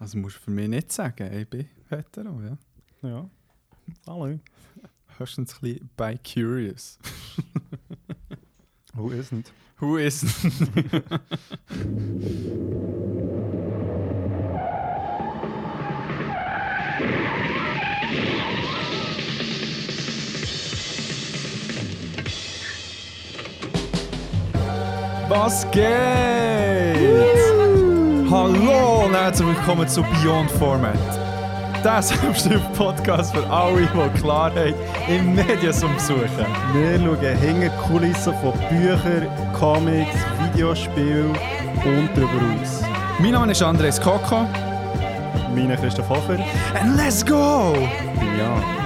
Also musst du für mich nicht sagen, ich bin hetero, ja. Ja. Hallo. Höchstens ein bisschen by curious. Who isn't? Who is? Was geht? Herzlich willkommen zu Beyond Format. Der Selbsthilfe-Podcast für alle, die Klarheit im Mediensum suchen. Wir schauen hinter die Kulissen von Büchern, Comics, Videospielen und darüber aus. Mein Name ist Andres Koko. Mein Christoph Hofer. And let's go! Ja.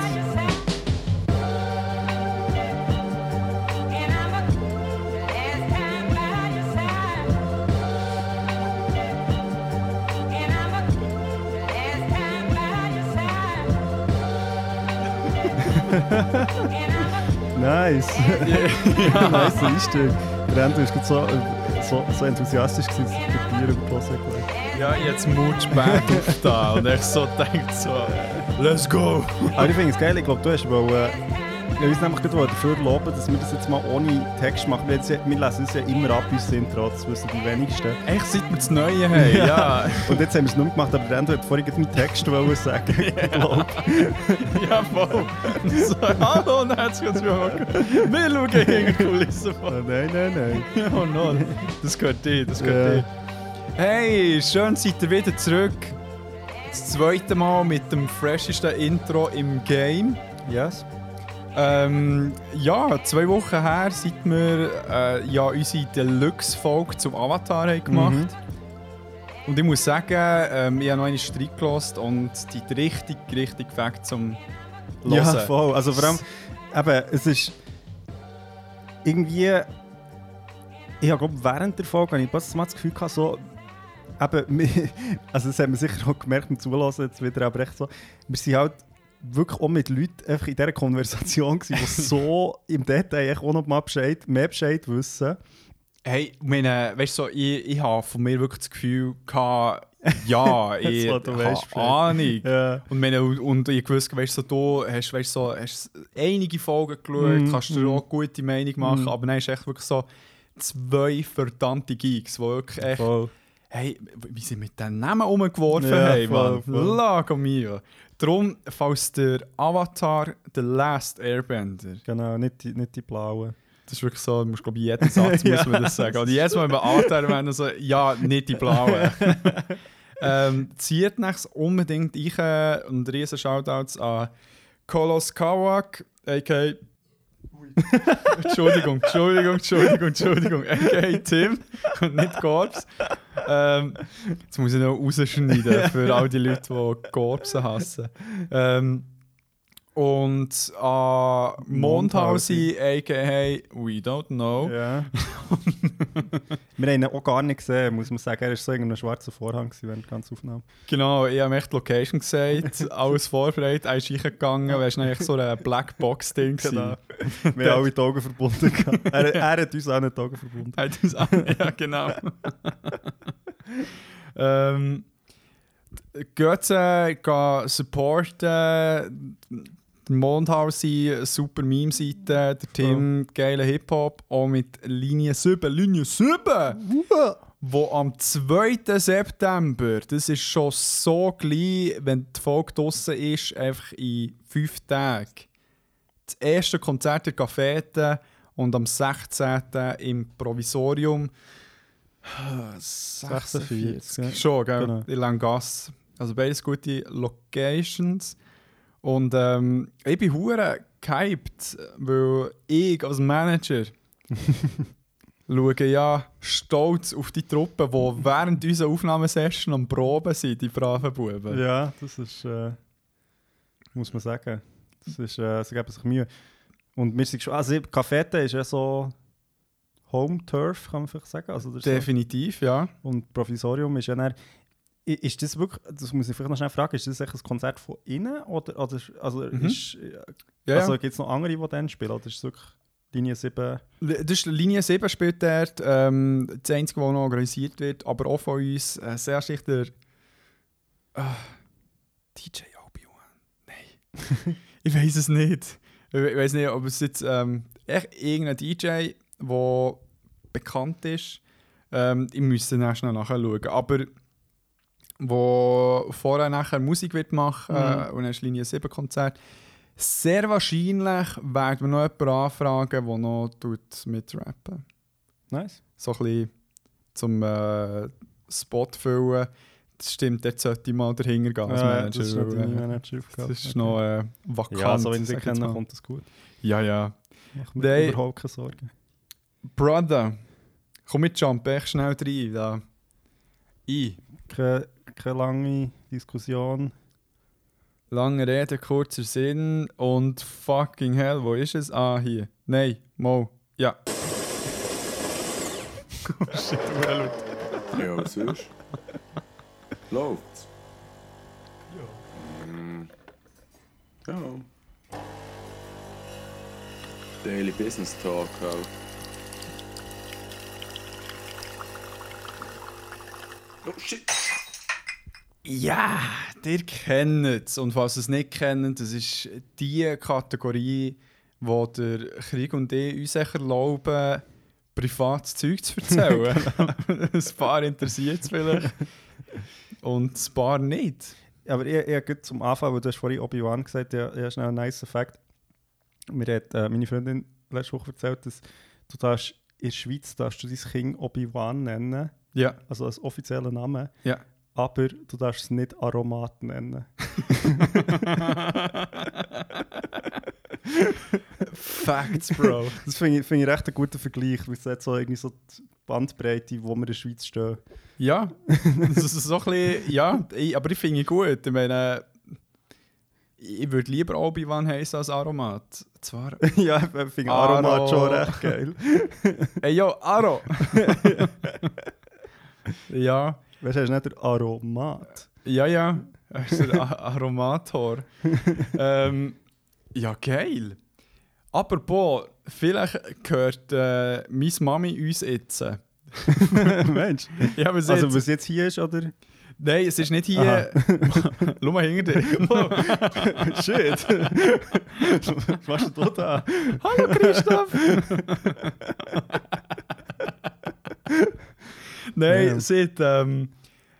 Ja. nice Einstieg. Der Andrew war so, so, so enthusiastisch, gewesen, dass er bei dir über gelegt Ja, jetzt Mutsch Band auf da und ich so denkt so, let's go! Aber ich finde es geil, ich glaube, du hast wohl, äh, wir uns nämlich gerade dafür loben, dass wir das jetzt mal ohne Text machen. Wir, jetzt, ja- wir lesen es ja immer ab, unser Intro, das wissen die wenigsten. Echt, seit wir das Neue haben, ja. Und jetzt haben wir es nicht mehr gemacht, aber der Andrew hat vorhin meinen Text wollen sagen. Glaube. Ja, voll. So, hallo und herzlich willkommen. Wir schauen hinter die Kulissen von. nein, nein, nein. Oh no, das gehört dir, das Ja. gehört dir. Hey, schön seid ihr wieder zurück. Das zweite Mal mit dem freshesten Intro im Game. Yes. Ähm, ja, zwei Wochen her, seit wir äh, ja, unsere Deluxe-Folge zum Avatar haben gemacht Mhm. Und ich muss sagen, ähm, ich habe noch eine Streit gelassen und die richtig, richtig Fact zum Hören. Ja, voll. Also vor allem, eben, es ist irgendwie. Ich habe glaube während der Folge habe ich das Gefühl gehabt, so. Eben, wir- also das haben wir sicher auch gemerkt beim Zulassen jetzt wieder, aber echt so. Wir sind halt wirklich auch mit Leuten einfach in dieser Konversation die so im Detail auch noch mal Bescheid, mehr Bescheid wissen. Hey, ich meine, weißt du, so, ich, ich habe von mir wirklich das Gefühl gehabt, ja, ich du habe. Ahnung. Ja. Und, meine, und ich wusste, weißt du, so, du hast, weißt, so, hast einige Folgen geschaut, Mhm, kannst dir mhm. auch eine gute Meinung machen, Mhm. aber dann ist echt wirklich so zwei verdammte Geeks, die wirklich echt, Voll. Hey, wie sie mit den Namen umgeworfen Ja, haben, Mann. Lago mio. Darum, falls der Avatar The Last Airbender, Genau, nicht die, nicht die blauen. das ist wirklich so, du musst glaube ich jeden Satz Ja. muss man das sagen. Und Mal, wenn wir Avatar erwähnen, so, ja, nicht die blauen. ähm, zieht nächstes unbedingt rein und riesen Shoutouts an Kolos Kawak, a.k. Entschuldigung, Entschuldigung, Entschuldigung, Entschuldigung, a.k. Tim und nicht Gorbs. Ähm, jetzt muss ich noch rausschneiden für all die Leute, die Gorbsen hassen. Ähm, und an Mondhausi, a.k.a. We Don't Know. Ja. wir haben ihn auch gar nicht gesehen, muss man sagen. Er war so in einem schwarzen Vorhang während der ganzen Aufnahme. Genau, ich habe echt die Location gesagt, alles vorbereitet, er ist reingegangen, weil es eigentlich so ein Blackbox-Ding. Genau. Wir haben alle die Augen verbunden. er, er hat uns auch nicht die Augen verbunden. Er hat uns an, ja, genau. ähm, äh, geh supporten, der Mondhausi, super Meme-Seite, der Tim, geile Hip-Hop, auch mit Linie 7, Linie 7! wo am 2. September, das ist schon so gleich, wenn die Folge draussen ist, einfach in fünf Tagen. Das erste Konzert der Cafete und am 16. im Provisorium. 46, ja. Schon, gell? Genau. In Langasse. Also beides gute Locations. Und ähm, ich bin hure gehypt, weil ich als Manager schaue ja stolz auf die Truppe, die während unserer Aufnahmesession am Proben sind, die braven Buben. Ja, das ist, äh, muss man sagen. Das ist, äh, sie geben sich Mühe. Und wir sind schon, also Cafete ist ja so Home Turf, kann man vielleicht sagen. Also ist so. Definitiv, ja. Und Provisorium ist ja dann, ist das wirklich, das muss ich vielleicht noch schnell fragen, ist das echt ein Konzert von innen? Oder, oder also, Mhm. ist, ja, also gibt es noch andere, die dann spielen? Oder ist es wirklich Linie 7? Das ist Linie 7 spielt dort, ähm, das einzige, was noch organisiert wird, aber auch von uns äh, sehr sicher der Ah, DJ Obi-Wan. Nein. ich weiß es nicht. Ich we- weiß nicht, ob es jetzt ähm, echt irgendein DJ, der bekannt ist. Ähm, ich müsste schnell nachschauen. Aber wo vorher nachher Musik wird machen äh, und dann ist Linie 7 Konzert. Sehr wahrscheinlich werden wir noch jemanden anfragen, der noch mitrappen. Nice. So ein bisschen zum äh, Spot füllen. Das stimmt, dort sollte ich mal dahinter gehen als Ja, Manager. das ist weil, natürlich äh, Manager das ist noch äh, vakant. Ja, so wenn ich sag sie ich jetzt kenne, mal. kommt das gut. Ja, ja. Mach mir überhaupt keine Sorgen. Brother, komm mit, jump echt schnell rein. Da. I. Keine, keine lange Diskussion. Lange Rede, kurzer Sinn und fucking hell, wo ist es? Ah, hier. Nein, Mo. Ja. Shit, hure laut. Ja, was sonst? Läuft's? Ja. Mm. Ja. Daily Business Talk halt. Oh shit! Ja, ihr kennt es. Und falls ihr es nicht kennt, das ist die Kategorie, wo der Krieg und ich uns erlauben, privates Zeug zu erzählen. ein paar interessiert es vielleicht und ein paar nicht. Aber ich, ich habe zum Anfang, weil du hast vorhin Obi-Wan gesagt, ja, ja, schnell ein nice Fact. Mir hat äh, meine Freundin letzte Woche erzählt, dass du darfst, in der Schweiz darfst du dein Kind Obi-Wan nennen, Ja, also als offizieller Name, ja. Aber du darfst es nicht Aromat nennen. Facts, Bro. Das finde ich, find ich recht einen guten Vergleich, weil es hat so irgendwie so die Bandbreite, wo wir in der Schweiz stehen. ja, das ist so ein bisschen, ja, ich, aber ich finde es gut. Ich meine, ich würde lieber Obi-Wan heißen als Aromat. Zwar, ja, ich finde Aro. Aromat schon recht geil. ey yo, Aro! ja, Weißt du, hast nicht der Aromat? ja, ja. Er ist der Aromator. ähm, ja, geil. Aber boah, vielleicht gehört äh, meine Mami uns jetzt. Mensch. Ja, sie Also, hat- was jetzt hier ist, oder? Nein, es ist nicht hier. Schau mal hinter dir. Shit! was machst du da? Hallo Christoph! Nein, Ja. sie hat ähm,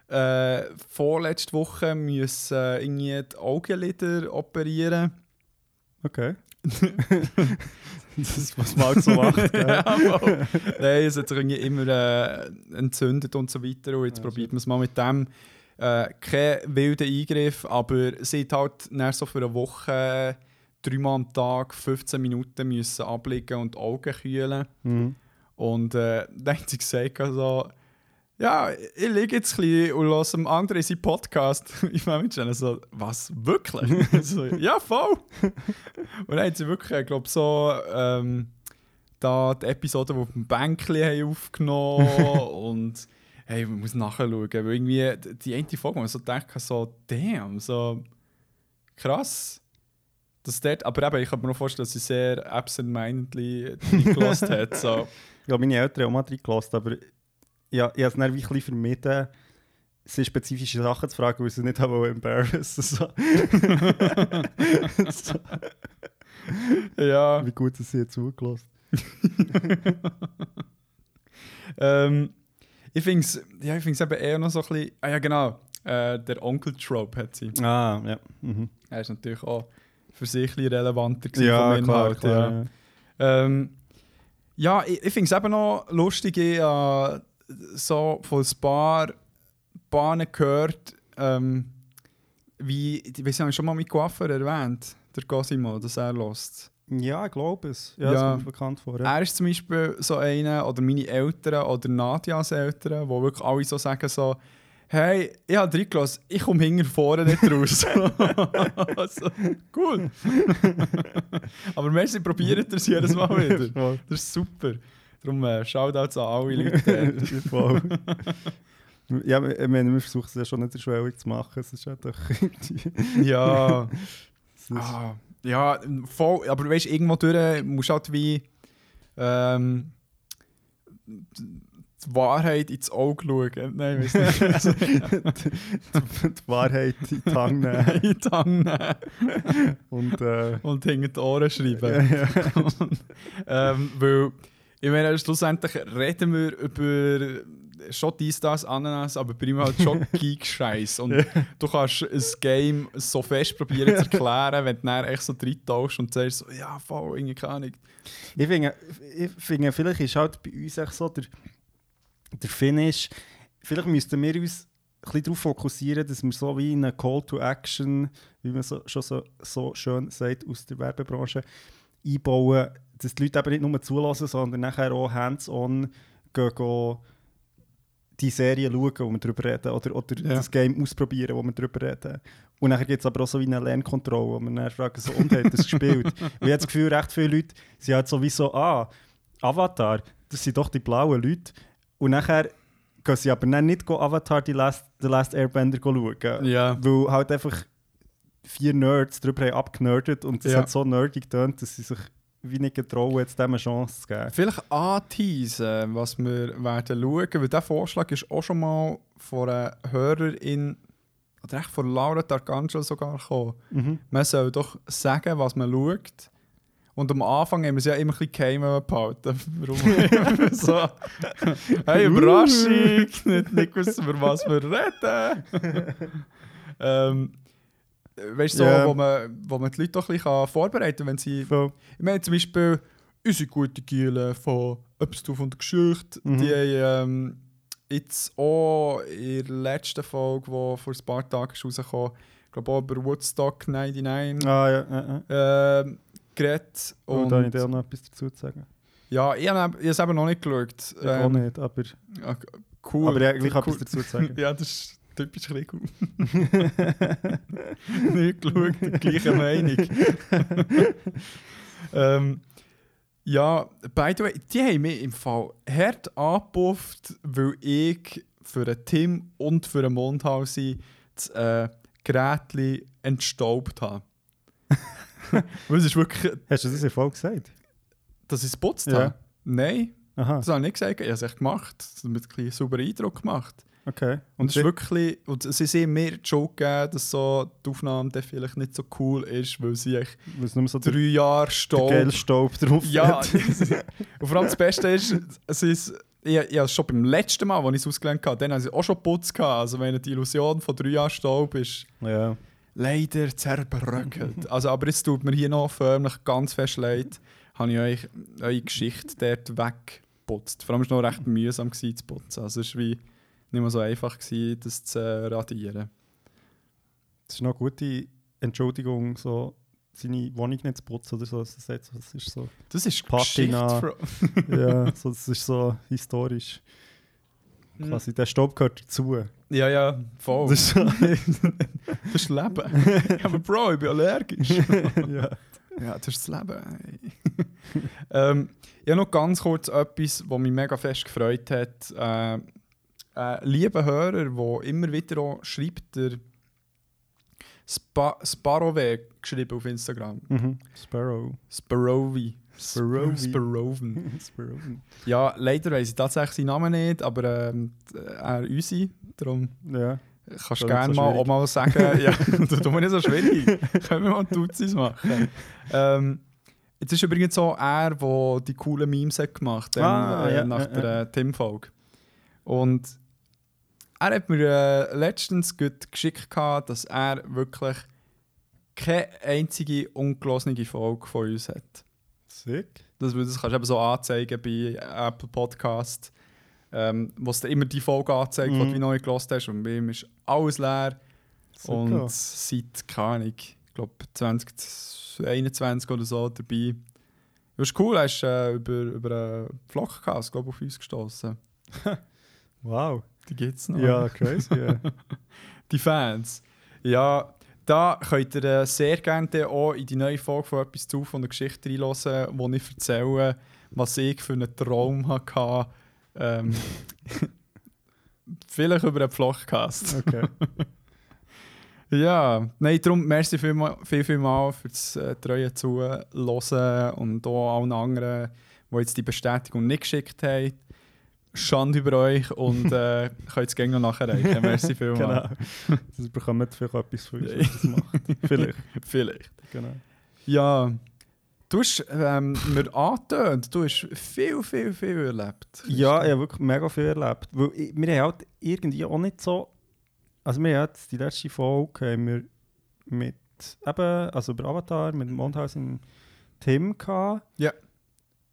äh, vorletzte Woche müssen äh, irgendwie die Augenlider operieren. Okay. das ist, was man halt so macht. ja. Nein, es hat sich irgendwie immer äh, entzündet und so weiter. Und jetzt Ja, probiert man es mal mit dem. Äh, kein wilder Eingriff, aber sie hat halt dann so für eine Woche dreimal am Tag 15 Minuten müssen abliegen und Augen kühlen. Mhm. Und äh, dann hat sie gesagt, also, ja, ich liege jetzt ein bisschen und höre dem anderen seinen Podcast. ich meine mit so, was, wirklich? so, ja, voll. und dann hat sie wirklich, ich glaube, so ähm, da die Episode, die auf dem Bänkchen haben aufgenommen und hey, man muss nachschauen, weil irgendwie die eine Folge, wo man so denkt, so, damn, so krass. Das dort, aber eben, ich kann mir noch vorstellen, dass sie sehr absent-mindedly gelassen hat. So. Glaube, meine Eltern haben auch mal reingelassen, aber ja, ich habe es dann ein bisschen vermieden, sie spezifische Sachen zu fragen, weil sie nicht haben embarrassen so. so, Ja. Wie gut dass sie jetzt zugelassen Ähm, ich finde es ja, ich find's eben eher noch so ein bisschen. Ah ja, genau. Äh, der Onkel-Trope hat sie. Ah, ja. Mhm. Er ist natürlich auch für sich ein relevanter gewesen Ja, vom klar, Inhalt. klar. Ja, ja. ähm, ja ich, ich finde es eben noch lustig, ich habe so von ein paar Bahnen gehört, ähm, wie, haben wir schon mal mit Coiffeur erwähnt, der Cosimo, dass er lost. Ja, ich glaube es. Ja, Ja. das bekannt vor. Ja. Er ist zum Beispiel so einer, oder meine Eltern oder Nadias Eltern, wo wirklich alle so sagen so, hey, ich habe reingelassen, ich komme hinten vorne nicht raus. also, cool. Aber merci, probiert es jedes Mal wieder. Das ist super. Darum äh, Shoutouts an alle Leute. Voll. ja, ich meine, wir versuchen es ja schon nicht schwierig zu machen. Es ist ja doch ja. Ah, ja, voll. Aber weißt du, irgendwo durch musst du halt wie ähm, die Wahrheit ins Auge schauen. Nein, ich weiß nicht. die Wahrheit in die Hand nehmen in die Hand nehmen und äh, und hinter die Ohren schreiben. ja, ähm, weil, ich meine, schlussendlich reden wir über schon dies, das, Ananas, aber primär halt schon Geek-Scheiß. Und du kannst ein Game so fest probieren zu erklären, wenn du dann echt so reintauchst und sagst, so, ja, voll, irgendwie keine Ahnung. ich finde, ich finde, vielleicht ist halt bei uns echt so der, der Finish, vielleicht müssten wir uns ein bisschen darauf fokussieren, dass wir so wie eine Call to Action, wie man so, schon so, so schön sagt aus der Werbebranche, einbauen, dass die Leute eben nicht nur zulassen, sondern nachher auch hands-on gehen, gehen die Serie schauen, wo wir darüber reden, oder, oder Ja. das Game ausprobieren, wo wir darüber reden. Und nachher gibt es aber auch so wie eine Lernkontrolle, wo man dann fragt, so, und hat das gespielt? Ich habe das Gefühl, recht viele Leute sind halt sowieso, ah, Avatar, das sind doch die blauen Leute. Und nachher gehen sie aber dann nicht Avatar, die Last, The Last Airbender schauen. Ja. Weil halt einfach vier Nerds darüber haben abgenerdet und es Ja. hat so nerdig getönt, dass sie sich wie nicht getrauen, jetzt dem eine Chance zu geben. Vielleicht anteasen, was wir werden schauen, weil dieser Vorschlag ist auch schon mal von einer Hörerin, oder echt von Laura Tarcangelo sogar gekommen. Mhm. Man soll doch sagen, was man schaut. Und am Anfang haben wir es ja immer ein bisschen geheim behalten. Warum? so, hey, Überraschung! nicht, nicht wissen, über was wir reden. ähm, weißt du, so, Ja. wo, man, wo man die Leute doch ein bisschen vorbereiten kann, wenn sie Voll. ich meine zum Beispiel unsere gute Giele von «Etwas du von der Geschichte», Mhm. die ähm, jetzt auch in der letzten Folge, die vor ein paar Tagen rausgekommen ich glaube auch über Woodstock 99 Ah ja, ja, ja. ähm, geredet. Und Und da habe ich dir auch noch etwas dazu zu sagen. ja, ich habe habe es eben noch nicht geschaut. Ich auch nicht, aber, ja, cool. aber habe ich cool. etwas dazu zu sagen. Ja, das ist typisch Rico. nicht geschaut, gleiche Meinung. ähm, ja, by the way, die haben mich im Fall hart angepufft, weil ich für den Tim und für den Mondhausi das äh, Gerät entstaubt habe. es ist wirklich, Hast du das in Folge gesagt? dass ich es geputzt Ja. habe. Nein, Aha, das habe ich nicht gesagt. Ich habe es echt gemacht. Das hat mir ein bisschen sauberen Eindruck gemacht. Okay. Und es ist wirklich, und sie sehen mir die Schuld gegeben, dass so die Aufnahme dann vielleicht nicht so cool ist, weil sie echt so drei Jahre Staub. Gelstaub drauf Ja, hat. und vor allem das Beste ist, es ist ich, ich schon beim letzten Mal, als ich es ausgelernt habe, dann habe ich auch schon Putz gehabt. Also wenn die Illusion von drei Jahren Staub ist, ja. leider zerbröckelt. also, aber es tut mir hier noch förmlich ganz fest leid, habe ich euch eure Geschichte dort weggeputzt. Vor allem war es noch recht mühsam gewesen, zu putzen. Also es war wie nicht mehr so einfach, gewesen, das zu äh, radieren. Das ist noch eine gute Entschuldigung, so seine Wohnung nicht zu putzen oder so. Das ist, das ist so, Das ist Patina. Ja, so, das ist so historisch. Quasi, der Staub gehört dazu. Ja, ja, voll. Das ist Das ist Leben. ja, aber Bro, ich bin allergisch. ja. ja, das ist das Leben. ähm, ich habe noch ganz kurz etwas, was mich mega fest gefreut hat. Äh, ein lieber Hörer, der immer wieder auch schreibt, der Spa Sparrowweg geschrieben auf Instagram. Mhm. Sparrow. Sparrowi. Sparrowi. Sparrowen. Sparrow. Ja, leider weiss ich tatsächlich seinen Namen nicht, aber ähm, er unsere. Darum Ja. kannst du gerne so mal, auch mal sagen. ja, das tut mir nicht so schwierig. Können wir mal Duzis machen. ähm, jetzt ist übrigens so er, der die coolen Memes hat gemacht hat, Ah, äh, ja, nach ja, der äh, Tim-Folge. Und er hat mir äh, letztens gut geschickt, gehabt, dass er wirklich keine einzige ungelesene Folge von uns hat. Sick. Das, das kannst du eben so anzeigen bei Apple Podcast, ähm, wo es immer die Folge anzeigt, die Mhm. du wie neu gelost hast. Und bei ihm ist alles leer. Super. Und seit, keine Ahnung, ich glaube 2021 oder so dabei. Das ist cool, er ist äh, über, über einen Vlogcast glaub, auf uns gestoßen. Wow. Die gibt es noch. Ja, crazy. Ja. Die Fans. Ja, da könnt ihr äh, sehr gerne auch in die neue Folge von etwas zu von der Geschichte reinhören, wo ich erzähle, was ich für einen Traum hatte. Ähm, vielleicht über einen Vlogcast. Okay. Ja, nein, darum merci viel, viel, viel mal für das äh, treue Zuhören und auch allen anderen, die jetzt die Bestätigung nicht geschickt haben. Schande über euch und äh, könnt es gerne noch nachreichen. Merci vielmals. Genau. Das bekommt vielleicht etwas von uns, das macht. Vielleicht. Vielleicht. Genau. Ja, du hast ähm, mir angetönt, du hast viel, viel, viel erlebt. Ja, ich habe wirklich mega viel erlebt. Weil ich, wir haben halt irgendwie auch nicht so. Also, wir haben jetzt die letzte Folge haben wir mit eben, also über Avatar, mit dem Mondhaus im Tim gehabt. Ja.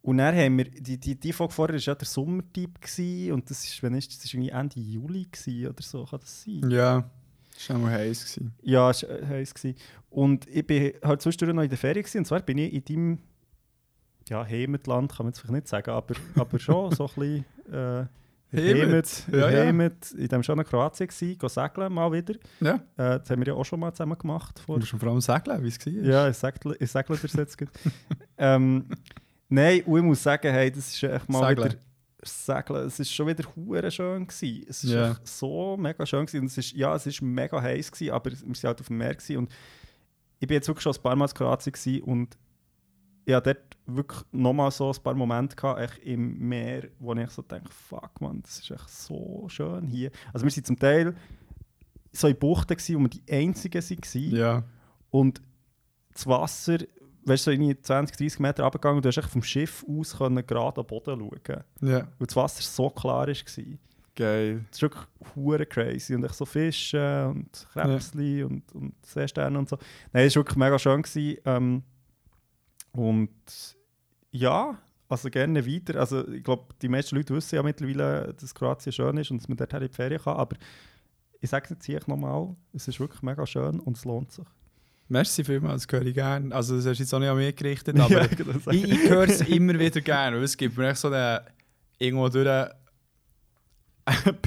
Und dann haben wir, die, die, die Folge vorher war ja der Sommertyp gewesen, und das ist, wenn ist, das ist irgendwie Ende Juli gewesen, oder so, kann das sein? Ja, das war auch heiß. Gewesen. Ja, es war äh, heiß. Gewesen. Und ich bin halt zwischendurch noch in der Ferien gewesen, und zwar bin ich in deinem ja, Heimatland, kann man jetzt vielleicht nicht sagen, aber, aber schon so ein bisschen äh, Heimat, Heimat, ja, ja. Heimat, in dem schönen Kroatien gewesen, go segeln mal wieder. Ja, Äh, das haben wir ja auch schon mal zusammen gemacht. du Vor, musst mir vor allem sagen, wie es war. ja, ich segle, ich segle dir jetzt gut. ähm, Nein, und ich muss sagen, hey, das ist echt mal Segeln. wieder... Segeln, es war schon wieder hure schön. Gewesen. Es war Ja. echt so mega schön. Gewesen. Und es ist, ja, es war mega heiß, gewesen, aber wir waren halt auf dem Meer. Gewesen. Und ich bin jetzt wirklich schon ein paar Mal in Kroatien gewesen und ich hatte dort wirklich nochmal so ein paar Momente gehabt, echt im Meer, wo ich so denke, fuck man, das ist echt so schön hier. Also wir sind zum Teil so in Buchten, gewesen, wo wir die Einzigen waren. Ja, Und das Wasser, weißt du, so irgendwie 20, 30 Meter runtergegangen und du hast echt vom Schiff aus können gerade am Boden schauen. ja, Weil das Wasser so klar war. Das geil. ist wirklich hure crazy. Und echt so Fische und Krebsli und, und Seesterne und so. Nein, es war wirklich mega schön. Gewesen. Ähm, und ja, also gerne weiter. Also ich glaube, die meisten Leute wissen ja mittlerweile, dass Kroatien schön ist und dass man dort in die Ferien kann. Aber ich sage es jetzt hier nochmal, es ist wirklich mega schön und es lohnt sich. Merci vielmals, das höre ich gerne. Also das hast du jetzt auch nicht an mich gerichtet, aber das ich, ich höre es immer wieder gerne, weil es gibt mir echt so eine, irgendwo durch eine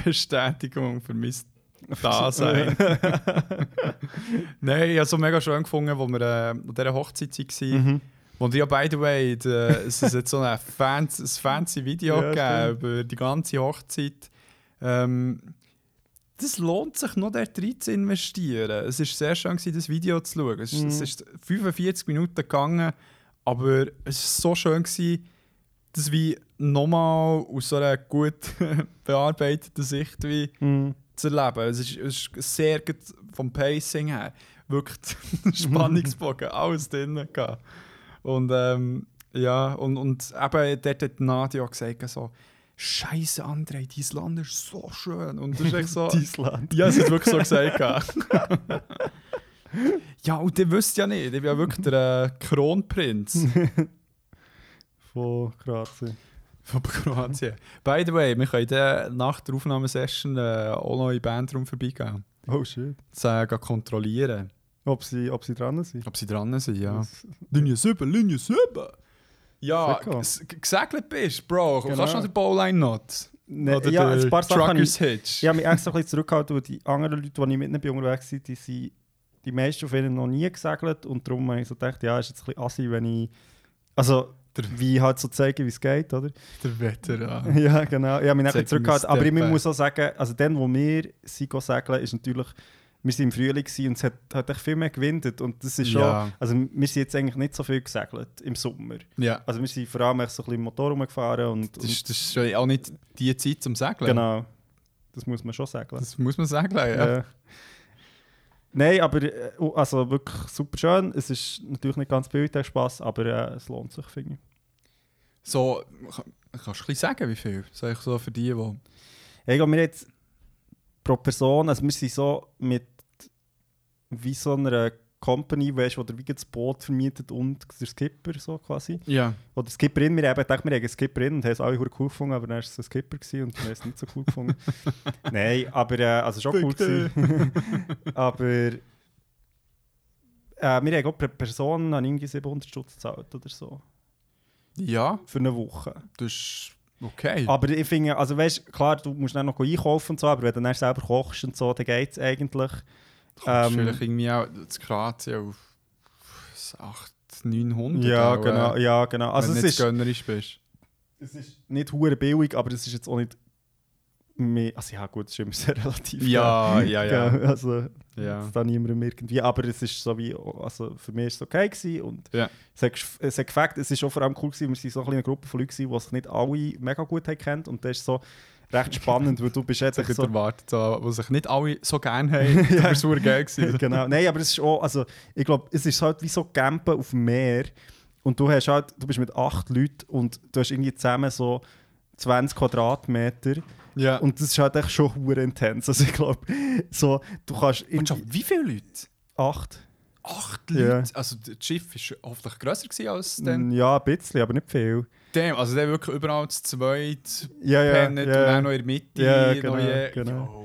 Bestätigung für mein Dasein. Nein, ich habe es so mega schön gefunden, wo wir äh, an dieser Hochzeit waren. Mhm. Und ja, by the way, de, es ist jetzt so ein fancy, ein fancy Video Ja, gegeben über die ganze Hochzeit. Ähm, das lohnt sich noch dort rein zu investieren. Es war sehr schön, das Video zu schauen. Es, Mhm. es ist 45 Minuten gegangen, aber es war so schön, gewesen, das wie nochmal aus so einer gut bearbeiteten Sicht wie Mhm. zu erleben. Es ist, es ist sehr gut vom Pacing her. Wirklich Spannungsbogen, alles drin. gehabt. Und ähm, ja, und, und eben dort hat Nadia auch gesagt, so, Scheiße, André, dein Land ist so schön. Und das ist echt so. Island. ja, es hat wirklich so gesagt. ja, und ihr wisst ja nicht, ich bin ja wirklich der äh, Kronprinz Von Kroatien. von Kroatien. By the way, wir können dann nach der Aufnahmesession äh, auch noch in den Bandraum vorbeigehen. Oh shit. Das äh, kontrollieren, Ob sie, ob sie dran sind? ob sie dran sind, ja. Das- Linie 7, Linie 7! Ja, gesegelt bist, Bro. Genau. Kannst du noch den Bowline not? Ne, Oder ja, ein paar Sachen Truckers Hitch? ich habe mich extra ein bisschen zurückgehalten, weil die anderen Leute, die ich mit bin unterwegs sind, die sind die meisten von ihnen noch nie gesegelt und darum habe ich so gedacht, ja, ist jetzt ein bisschen assi, wenn ich, also Der- wie halt so zeigen, wie es geht, oder? Der Veteran. ja, genau. Ich habe mich nachher zurückgehalten, aber ich muss auch sagen, also dann, wo wir sind segeln, ist natürlich, wir sind im Frühling gewesen und es hat, hat echt viel mehr gewindet und das ist schon, Ja. also wir sind jetzt eigentlich nicht so viel gesegelt im Sommer. Ja. Also wir sind vor allem echt so ein bisschen Motor rumgefahren und, Das ist, das ist schon auch nicht die Zeit zum Segeln. genau, das muss man schon sagen. Das muss man sagen, ja. Äh, Nein, aber äh, also wirklich super schön. Es ist natürlich nicht ganz billig, der Spaß, aber äh, es lohnt sich, finde ich. So, kann- kannst du ein bisschen sagen, wie viel? Sag ich so für die, die... Ja, ich glaube, wir jetzt pro Person, also wir sind so mit wie so einer Company, weißt, wo der wie das Boot vermietet und der Skipper so quasi. Ja. Oder Skipperin, wir haben gedacht, wir haben eine Skipperin und haben es alle cool gefunden, aber dann war es ein Skipper gewesen und wir haben es nicht so cool gefunden. Nein, aber äh, also schon cool gewesen. aber äh, wir haben auch pro Person haben irgendwie 700 Stutz gezahlt oder so. Ja, Für eine Woche. das ist okay. Aber ich finde, also weißt klar, du musst dann noch einkaufen und so, aber wenn du dann selber kochst und so, dann geht es eigentlich. Ähm, vielleicht irgendwie auch das Kroatien auf 800, 900 Ja, auch, genau, äh, ja, genau. Also wenn du ist, nicht gönnerisch bist. es ist nicht hure billig, aber es ist jetzt auch nicht mehr, also ja gut, es ist immer sehr relativ. Ja, ja, ja. Gell, Also, Ja. Da niemandem irgendwie, aber es ist so wie, also für mich ist es okay gewesen und Ja. es hat, es hat gefällt, es ist auch vor allem cool gewesen, wir sind so eine kleine Gruppe von Leuten die sich nicht alle mega gut kennt und das ist so recht spannend, weil du bist jetzt echt so. erwartet, so, was sich nicht alle so gerne haben. ja. Das war geil. gewesen. genau, nein, aber es ist auch, also ich glaube, es ist halt wie so Campen auf dem Meer und du hast halt, du bist mit acht Leuten und du hast irgendwie zusammen so 20 Quadratmeter Ja. und das ist halt echt schon hure intens, also ich glaube, so, du kannst in Und schon, wie viele Leute? acht, Acht Ja. Leute. Also das Schiff war hoffentlich grösser gewesen als dann. ja, ein bisschen, aber nicht viel. Damn, also der wirklich überall zu zweit Ja, ja, pennt ja. und dann noch in der Mitte. Ja, genau, je- genau.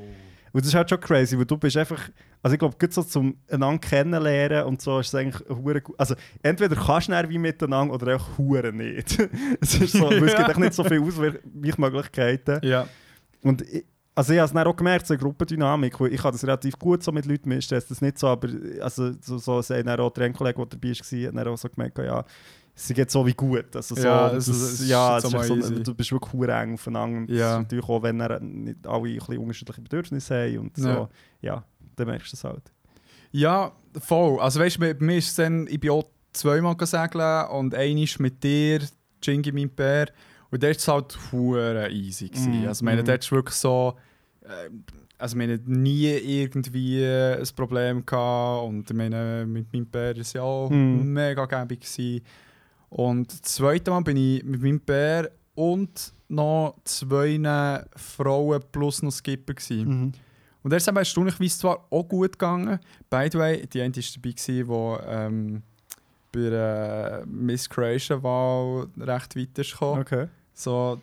Und das ist halt schon crazy, weil du bist einfach, also ich glaube, gut so zum einander kennenlernen und so ist es eigentlich hure gut. Also entweder kannst du wie miteinander oder auch hure nicht. es ist so, weil es Ja. gibt echt nicht so viele Ausweichmöglichkeiten. Ja. Und ich, also ich habe es dann auch gemerkt, so eine Gruppendynamik, ich habe das relativ gut so mit Leuten mischt, das ist das nicht so, aber also so, so sagen dann auch der ein Kollege, der dabei war, hat dann auch so gemerkt, ja, sie geht so wie gut. Also so, Ja, das, ist ja, ist so, du bist wirklich hure eng aufeinander. Und Ja. natürlich auch, wenn er nicht alle ein bisschen unterschiedliche Bedürfnisse haben und so, Ja. ja, dann merkst du es halt. Ja, voll. Also weißt du, mir ist dann, ich bin auch zweimal segeln und einisch mit dir, Jingy, mein Bär. Und dort war es halt hure easy. gewesen. Mm, Also meine, mm. dort ist wirklich so... Äh, also meine, nie irgendwie ein Problem gehabt. Und meine, mit meinem Bär war es ja auch Mm. mega gäbig. Gewesen. Und das zweite Mal bin ich mit meinem Bär und noch zwei Frauen plus noch Skipper gewesen. Und der ist eben erstaunlicherweise zwar auch gut gegangen. By the way, die eine war dabei, die ähm, bei der Miss Croatia-Wahl recht weit ist gekommen. Okay. So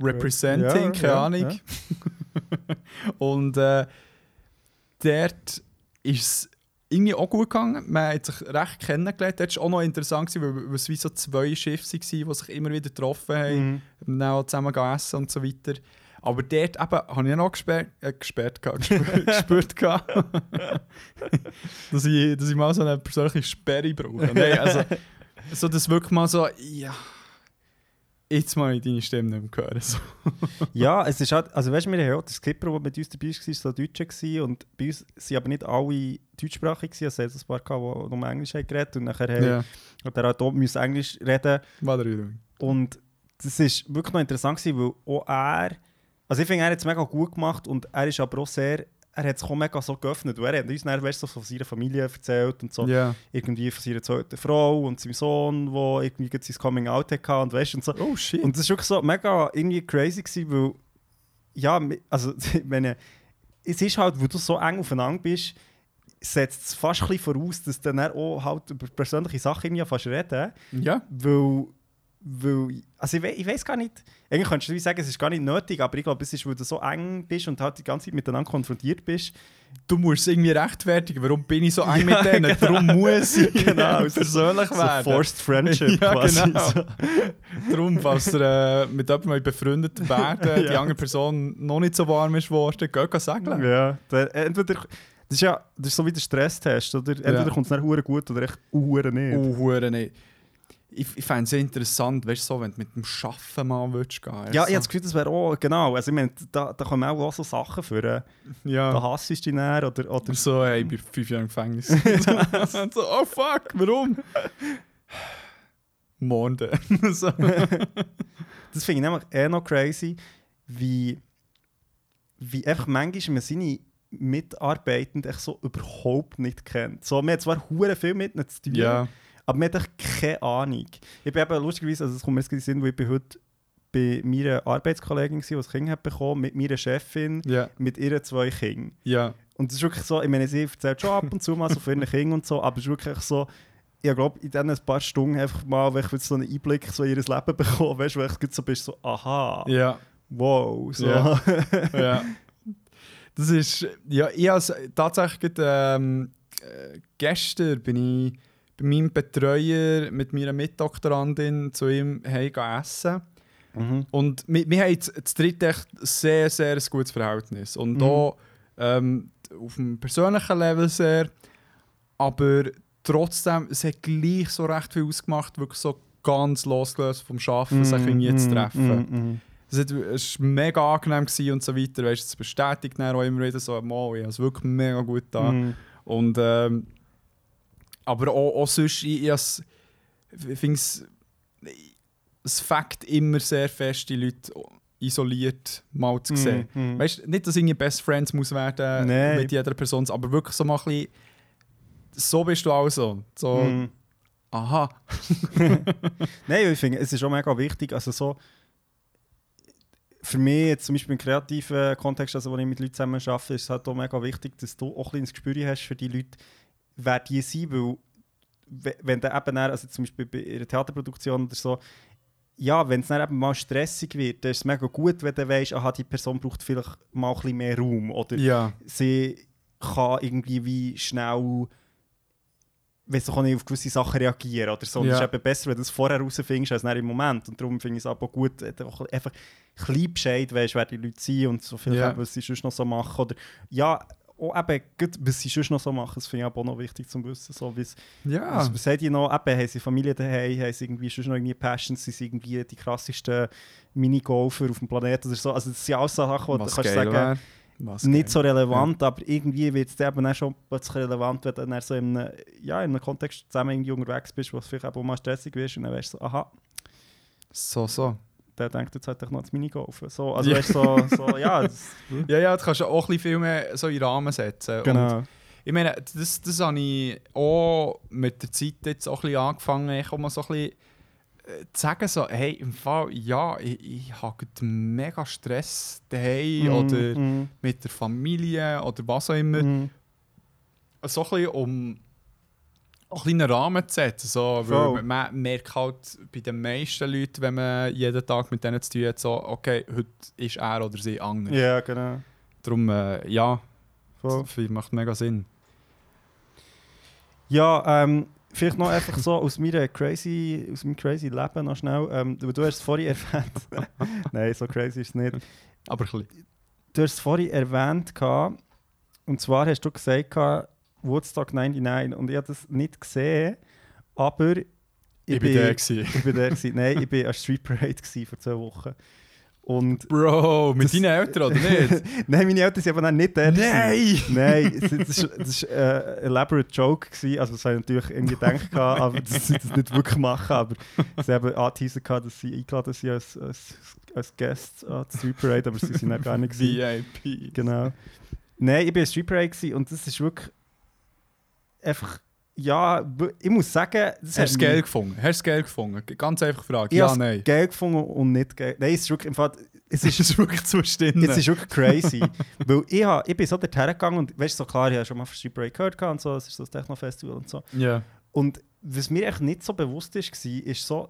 Representing, Ja, keine ja, Ahnung. ja. Und äh, dort ist es irgendwie auch gut gegangen. Man hat sich recht kennengelernt. Dort war auch noch interessant, weil, es wie so zwei Schiffe waren, die sich immer wieder getroffen haben Mhm. dann auch zusammen essen und so weiter. Aber dort eben, habe ich noch gesperrt, äh, gesperrt gehabt, gespürt, gespürt gehabt, dass, ich, dass ich mal so eine persönliche Sperre brauche. Nein, also, so dass wirklich mal so, ja, jetzt mal ich deine Stimme nicht mehr hören. So. ja, es ist halt, also weißt du, wir haben auch den Skipper, der mit uns dabei war, so Deutsche gewesen, und bei uns sind aber nicht alle deutschsprachig gewesen, also es hat ein paar gehabt, die nur Englisch haben geredet und nachher haben, Ja, hat er auch müssen Englisch reden war der Übung. und das ist wirklich noch interessant gewesen, weil auch er, also ich finde, er hat es mega gut gemacht und er ist aber auch sehr, er hat sich auch mega so geöffnet, weil er hat uns dann, weißt, so von seiner Familie erzählt und so, Ja. irgendwie von seiner zweiten Frau und seinem Sohn, der irgendwie sein Coming-out hatte und weißt und so. Oh shit. Und das war wirklich so mega irgendwie crazy, gewesen, weil, ja, also, meine, es ist halt, wo du so eng aufeinander bist, setzt es fast ein bisschen voraus, dass du dann auch halt über persönliche Sachen irgendwie fast reden ja. weil, weil also ich, we ich weiß gar nicht, eigentlich könntest du sagen, es ist gar nicht nötig, aber ich glaube, es ist, weil du so eng bist und halt die ganze Zeit miteinander konfrontiert bist. Du musst es irgendwie rechtfertigen. Warum bin ich so eng Ja, mit denen? genau. Darum muss ich Genau, persönlich So werden. forced friendship Ja, quasi. genau. So. Darum, falls ihr äh, mit jemandem befreundet werden, die Ja. andere Person noch nicht so warm ist geworden, geht segeln. Ja, der, entweder, das ist ja das ist so wie der Stresstest, oder? Entweder Ja. kommt es hure gut oder echt hure nicht. Hure nicht. Ich, ich fände es sehr interessant, weißt du, so, wenn du mit dem Schaffen mal würdest gehen Ja, also. ich habe das Gefühl, das wäre auch, genau, also ich meine, da, da kommen auch, auch so Sachen für, äh, ja. da hasst du dich näher oder, oder So, hey, ich bin fünf Jahre im Gefängnis. so, oh fuck, warum? Morden. so. Das finde ich nämlich eh noch crazy, wie, wie einfach manchmal man seine Mitarbeitenden echt so überhaupt nicht kennt. So, man hat zwar hure viel mit ihnen zu tun, Ja, aber man hat echt keine Ahnung. Ich bin eben lustigerweise, also es kommt mir jetzt in den Sinn, weil ich bin heute bei meiner Arbeitskollegin war, die ein Kind hat bekommen, mit meiner Chefin, ja, mit ihren zwei Kindern. ja. Und es ist wirklich so, ich meine, sie erzählt schon ab und zu mal so von ihren Kindern und so, aber es ist wirklich so, ich glaube, in diesen ein paar Stunden einfach mal, wenn ich so einen Einblick so in ihr Leben bekomme, weißt du, weil ich so bist, so, aha, Ja, wow, so. Ja. ja. Das ist, ja, ich als tatsächlich ähm, äh, gestern bin ich bei meinem Betreuer mit meiner Mitdoktorandin zu ihm heim essen. mhm. Und wir, wir haben zu dritt echt sehr, sehr ein gutes Verhältnis. Und Mhm. auch ähm, auf dem persönlichen Level sehr. Aber trotzdem, es hat gleich so recht viel ausgemacht, wirklich so ganz losgelöst vom Arbeiten, sich irgendwie zu Mhm, treffen. mhm, es hat- es war mega angenehm und so weiter. Weißt, es bestätigt dann auch immer wieder so, mal, ich habe es wirklich mega gut da. Mhm. Und, ähm, aber auch, auch sonst, ich, ich, finde es, es fängt immer sehr fest, die Leute isoliert mal zu sehen. Mhm. Weißt du, nicht, dass irgendwie Best Friends muss werden Nein. mit jeder Person, aber wirklich so mal ein bisschen, so bist du also. So, Mhm. aha. Nein, ich finde, es ist auch mega wichtig, also so für mich jetzt zum Beispiel im kreativen Kontext, also wo ich mit Leuten zusammen arbeite, ist es halt auch mega wichtig, dass du auch ein bisschen ein Gespür hast für die Leute, wer die sind, weil we- wenn dann eben, dann, also zum Beispiel bei einer Theaterproduktion oder so, ja, wenn es dann eben mal stressig wird, dann ist es mega gut, wenn du weißt, aha, die Person braucht vielleicht mal ein bisschen mehr Raum oder Ja. sie kann irgendwie wie schnell weißt du, kann ich auf gewisse Sachen reagieren oder so. Ja. Es ist eben besser, wenn du es vorher herausfindest, als dann im Moment. Und darum finde ich es aber gut, einfach ein bisschen Bescheid weißt, wer die Leute sind und so viel, Ja. was sie sonst noch so machen. Oder ja, auch eben, gut, was sie sonst noch so machen, das finde ich aber auch noch wichtig zu wissen. So, Ja. was, was haben die noch? Eben, haben sie Familie daheim, haben sie irgendwie sonst noch irgendwie Passions, sind sie irgendwie die krassesten Minigolfer auf dem Planeten oder so. Also das sind alles so Sachen, wo du Was kannst sagen, wär. Was nicht so relevant, aber irgendwie wird es eben auch schon plötzlich relevant, wenn du dann so in einem, ja, in einem Kontext zusammen irgendwie unterwegs bist, wo es vielleicht auch mal stressig ist und dann weißt du so, aha, So, so. Der denkt jetzt halt noch das Minigolfen. So, also Ja. weißt du, so, so, ja, das, Ja, ja, du kannst auch ein bisschen viel mehr so in Rahmen setzen. Und genau. ich meine, das, das habe ich auch mit der Zeit jetzt auch ein bisschen angefangen, ich mal so ein bisschen äh, zu sagen, so, hey, im Fall, ja, ich, ich habe mega Stress daheim Mhm, oder mhm, mit der Familie oder was auch immer. mhm. So ein bisschen, um einen kleinen Rahmen zu setzen. So, weil man merkt halt bei den meisten Leuten, wenn man jeden Tag mit denen zu tun hat, so, okay, heute ist er oder sie anders. Ja, genau. Darum, äh, ja, das macht mega Sinn. Ja, ähm, vielleicht noch einfach so aus, meiner crazy, aus meinem crazy Leben noch schnell. Ähm, du du hast es vorhin erwähnt. Nein, so crazy ist es nicht. Aber ein bisschen. Du hast es vorhin erwähnt, gehabt, und zwar hast du gesagt, gehabt, Woodstock 99, und ich habe das nicht gesehen, aber ich, Ich, bin der gewesen. ich bin der gewesen. Nein, ich war an Street Parade vor zwei Wochen. Und Bro, mit Das- deinen Eltern oder nicht? Nein, meine Eltern sind aber dann nicht der. Nein! Nein, das war äh, ein elaborate Joke. Gewesen. Also, das habe ich natürlich irgendwie gedacht, gehabt, aber dass sie das nicht wirklich machen. Aber sie haben angeteasert, dass sie eingeladen sind als, als, als Guests an die Street Parade, aber sie sind dann gar nicht gewesen. VIP. Genau. Nein, ich war Street Parade und das ist wirklich einfach, ja, ich muss sagen, das Hast du das Geld mich- gefunden? Hast das Geld gefunden? Ganz einfach Frage. Ich Ja, nein. geil gefunden und nicht geil. Nein, es ist wirklich, im Fall, es Es ist, ist wirklich zu stimmen. es ist wirklich crazy. weil ich, ha, ich bin so dorthin gegangen und weißt du, so klar, ich habe schon mal von Street Parade gehört und so, es ist so ein Techno-Festival und so. Ja. Und was mir echt nicht so bewusst ist, war, ist so,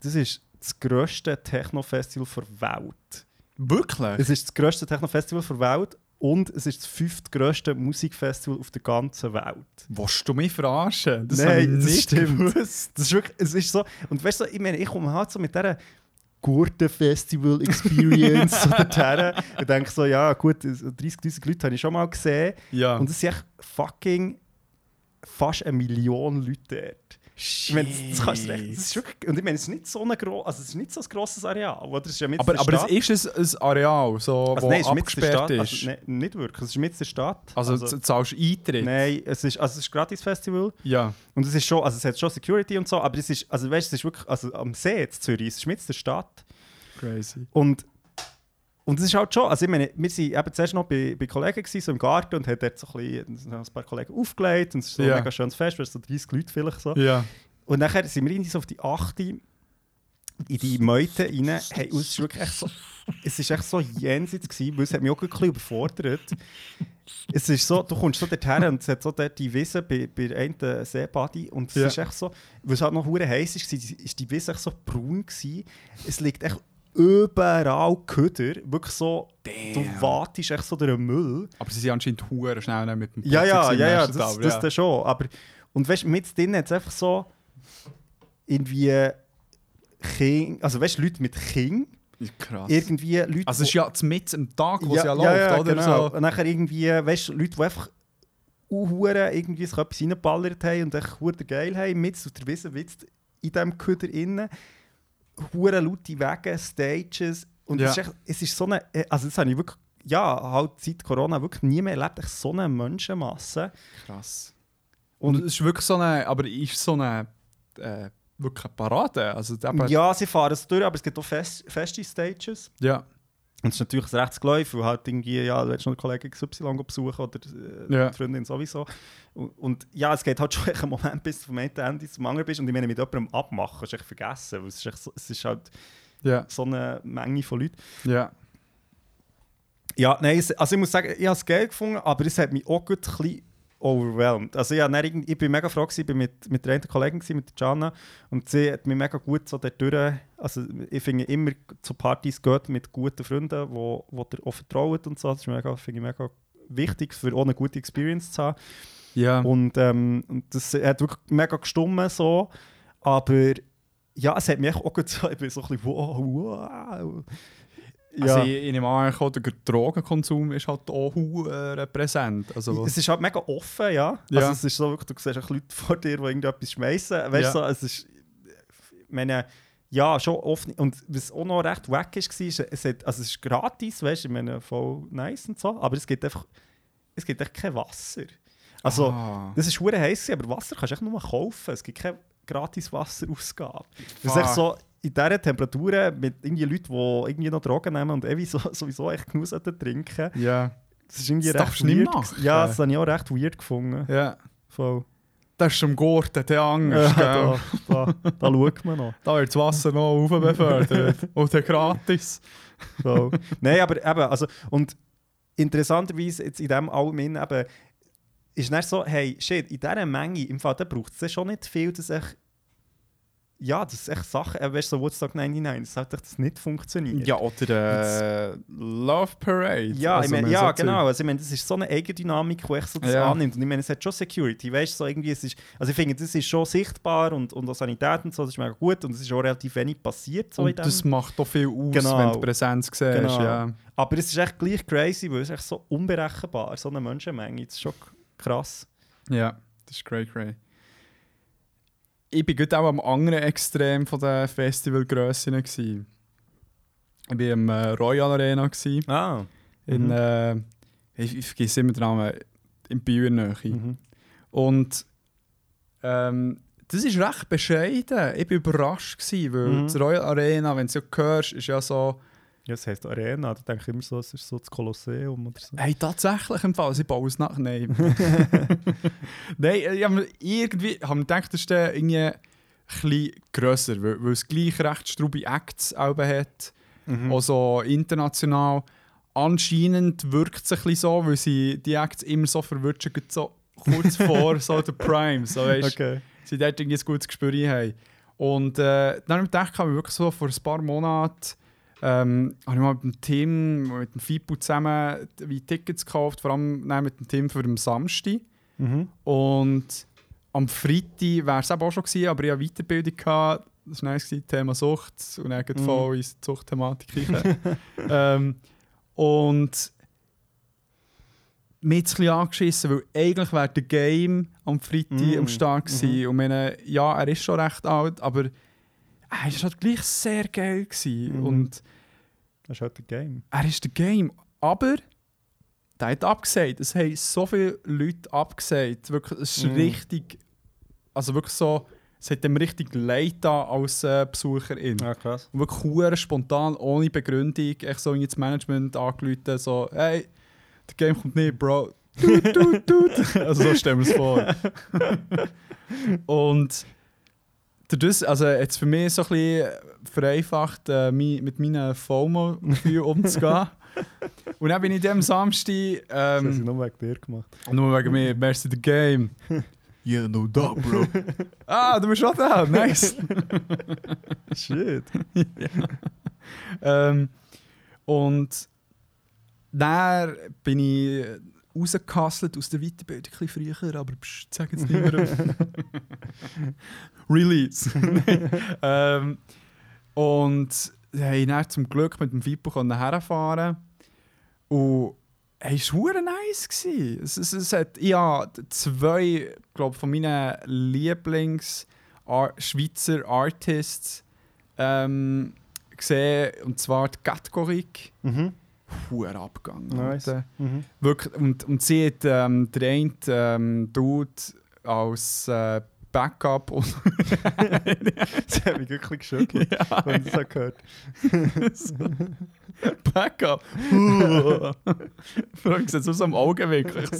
das ist das grösste Techno-Festival der Welt. Wirklich? Es ist das grösste Techno-Festival der Welt und es ist das fünftgrösste Musikfestival auf der ganzen Welt. Willst du mich verarschen? Das Nein, ich das nicht stimmt. Das ist wirklich, es ist so, und weißt du, ich meine, ich komme halt so mit dieser guten Festival Experience so dorthin und denke so, ja gut, 30'000 Leute habe ich schon mal gesehen Ja. und es sind echt fucking fast eine Million Leute dort. Ich meine, das, kannst du echt, das ist wirklich, und ich meine, es ist nicht so ein, gro also es ist nicht so ein grosses Areal, oder? Es ist ja aber aber es ist ein, Areal, so, also, wo nein, ist abgesperrt Stadt, ist. also, nein, nicht wirklich, es ist mit der Stadt. Also, du zahlst Eintritt. Nein, es ist, also es ist ein Gratis-Festival. Ja. Und es ist schon, also es hat schon Security und so, aber es ist, also weißt, es ist wirklich, also am See in Zürich, es ist mit der Stadt. Crazy. Und, und es ist halt schon, also ich meine, wir waren eben zuerst noch bei, bei Kollegen gewesen, so im Garten und haben dort so ein, bisschen, ein paar Kollegen aufgelegt und es ist so Ja. ein mega schönes Fest, weil es so 30 Leute vielleicht so. Ja. Und nachher sind wir irgendwie so auf die 8. in die Meute rein. Hey, es ist wirklich echt so, es ist echt so jenseits gewesen, weil es hat mich auch ein bisschen überfordert. Es ist so, du kommst so dorthin und es hat so dort die Wiese bei, bei einem Seebadi und es Ja. ist echt so, weil es halt noch hure heiß ist, war, ist die Wiese echt so braun gewesen. Es liegt echt überall Köder, wirklich so, du wartest echt so durch den Müll. Aber sie sind anscheinend hure schnell mit dem Ja, ja, ja, ja, am das, nächsten das Tag, dann schon. Aber, und weißt du, mit drin hat es einfach so irgendwie Kind, also weißt du, Leute mit Kind, ja. Krass. irgendwie Leute, Also es ist ja mitten am Tag, wo ja, es ja, ja, läuft, oder? genau. So. Und nachher irgendwie, weißt du, Leute, die einfach Uhuren irgendwie sich etwas reingeballert haben und echt hure geil haben, mit auf der Wiese, in diesem Köder innen. Hure laute Wege, Stages, Und Ja. es, ist echt, es ist so eine, äh, also das habe ich wirklich, ja, halt seit Corona wirklich nie mehr erlebt, echt so eine Menschenmasse. Krass. Und- Und es ist wirklich so eine, aber ist so eine, äh, wirklich eine Parade. Also, Ja, sie fahren es durch, aber es gibt auch fest, feste Stages. ja. Und es ist natürlich ein Rechtsgeläuf, weil halt irgendwie, ja, du willst noch einen Kollegen XY besuchen oder äh, Ja. die Freundin sowieso. Und, und ja, es geht halt schon einen Moment, bis du vom einen Ende zum anderen bist. Und ich meine, mit jemandem abmachen, ist echt vergessen, weil es ist, echt so, es ist halt Ja, so eine Menge von Leuten. ja. Ja, nein, also ich muss sagen, ich habe es geil gefunden, aber es hat mich auch gut ein bisschen overwhelmed. Also ich, habe dann ich bin mega froh, gewesen, ich bin mit, mit der einen Kollegin, gewesen, mit Jana, und sie hat mich mega gut so dort durch, also ich finde immer, zu Partys geht mit guten Freunden, wo, wo dir auch vertraut und so, das ist mega, finde ich mega wichtig, für auch eine gute Experience zu haben. Ja, Und, ähm, und das hat wirklich mega gestummen so, aber ja, es hat mich auch so, ich bin so ein bisschen wow, wow. Also ich, ich nehme an, auch der Drogenkonsum ist halt auch hure präsent. Also, Es ist halt mega offen, ja. Ja. Also es ist so, du siehst auch Leute vor dir, die irgendetwas schmeißen. Weißt Ja. du, so, es ist, ich meine, ja, schon oft. Und was auch noch recht wack ist, ist, es, hat, also es ist gratis, weißt du, ich meine, voll nice und so, aber es gibt einfach, es gibt echt kein Wasser. Also, Ah. das ist schwer heiß, aber Wasser kannst du echt nur kaufen. Es gibt keine gratis Wasserausgabe. Das ist echt so in diesen Temperaturen mit irgendwie Leuten, die irgendwie noch Drogen nehmen und so, sowieso echt genug trinken. ja, Das ist irgendwie Das recht weird. machen. Ja, das habe ich auch recht weird gefunden. ja. Voll. Das ist schon Gurten, der Angst, Ja, gell? da, da, da schaut man noch. Da wird das Wasser noch aufbefördert. Und dann gratis. Voll. Nein, aber eben, also, und interessanterweise jetzt in dem allem eben, ist dann so, hey, shit, in dieser Menge, im Fall, da braucht es schon nicht viel, dass ich, ja, das ist echt Sachen, äh, weißt du, so Woodstock 99, das hat echt das nicht funktioniert. Ja, oder äh, Love Parade. Ja, Also, ich meine, man ja so- genau. Also, ich meine, das ist so eine Eigendynamik, die echt so das Ja. annimmt. Und ich meine, es hat schon Security. Weißt du, so irgendwie, es ist, also ich finde, das ist schon sichtbar und, und auch Sanität und so, das ist mega gut. Und es ist auch relativ wenig passiert. So Und das macht doch viel aus, Genau. wenn du Präsenz siehst. Genau. Ja. Aber es ist echt gleich crazy, weil es echt so unberechenbar so eine Menschenmenge. Das ist schon krass. ja, das ist great, great. Ich war gerade auch am anderen Extrem von der Festivalgrössen. Ich war im äh, Royal Arena. Ah. in, Mhm. äh, ich, ich vergesse immer den Namen, in Biernähe. Mhm. Und ähm, das ist recht bescheiden. Ich war überrascht, gewesen, weil Mhm. das Royal Arena, wenn du es ja hörst, ist ja so, Ja, das heisst Arena. Da denke ich immer so, es ist so das Kolosseum oder so. hey, tatsächlich im Fall, sie bauen es nach. Nein. Nein, ich hab mir irgendwie hab mir gedacht, das ist dann irgendwie ein bisschen grösser, weil, weil es gleich recht strube Acts auch hat, Mhm. auch so international. Anscheinend wirkt es ein bisschen so, weil sie die Acts immer so verwirrschen, gerade so kurz vor so der Prime. So, weißt, Okay. sie dort irgendwie ein gutes Gespür haben. Und äh, dann habe ich gedacht, habe ich wirklich so vor ein paar Monaten ähm, habe ich mal mit dem Team, mit dem FIPU zusammen wie Tickets gekauft, vor allem mit dem Team für den Samstag. Mhm. Und am Freitag wäre es auch schon gewesen, aber ich hatte Weiterbildung. Gehabt. Das war nice, Thema Sucht und dann geht Mhm. voll in die Suchtthematik rein. ähm, und mir hat es ein bisschen angeschissen, weil eigentlich wäre der Game am Freitag Mm, am Start gewesen. Und meine, ja, er ist schon recht alt, aber er war halt gleich sehr geil. Gewesen. Mhm. Und Das ist halt ein Game. er ist der Game. Aber der hat abgesagt. Es haben so viele Leute abgesagt. Wirklich, es ist Mhm. richtig. Also wirklich so. Es hat dem richtig leid da als äh, Besucherin. Ja, krass. Und wirklich hure spontan, ohne Begründung, echt so ins Management angerufen, so, hey, der Game kommt nicht, Bro. Tut, tut, tut. Also so stellen wir es vor. Und das, also jetzt für mich so ein bisschen vereinfacht, äh, mi- mit meinen FOMO-Gefühlen umzugehen. Und dann bin ich dem Samstag, Das haben sie ähm, nur wegen dir gemacht. nur wegen mir, merci the game. Yeah, no doubt, bro. ah, du bist schon da, nice. Shit. Ähm, und dann bin ich rausgehustelt aus der Weiterbildung, ein früher, aber pst, sag jetzt nicht mehr. Release. ähm, und hey, dann zum Glück mit dem Vipo herfahren. Und es war nice. gewesen. Es, es, es hat, ich habe zwei glaub, von meinen Lieblings- Ar Artists ähm, gesehen, und zwar die Categorique. Mhm. Huere abgegangen. Nice. Alter. Mhm. Wirklich, und, und sie hat ähm, der eine ähm, Dude als äh, Backup und Das hat mich wirklich geschockt, ja, wenn ich das habe gehört Backup. Allem sieht es aus am Augen wirklich.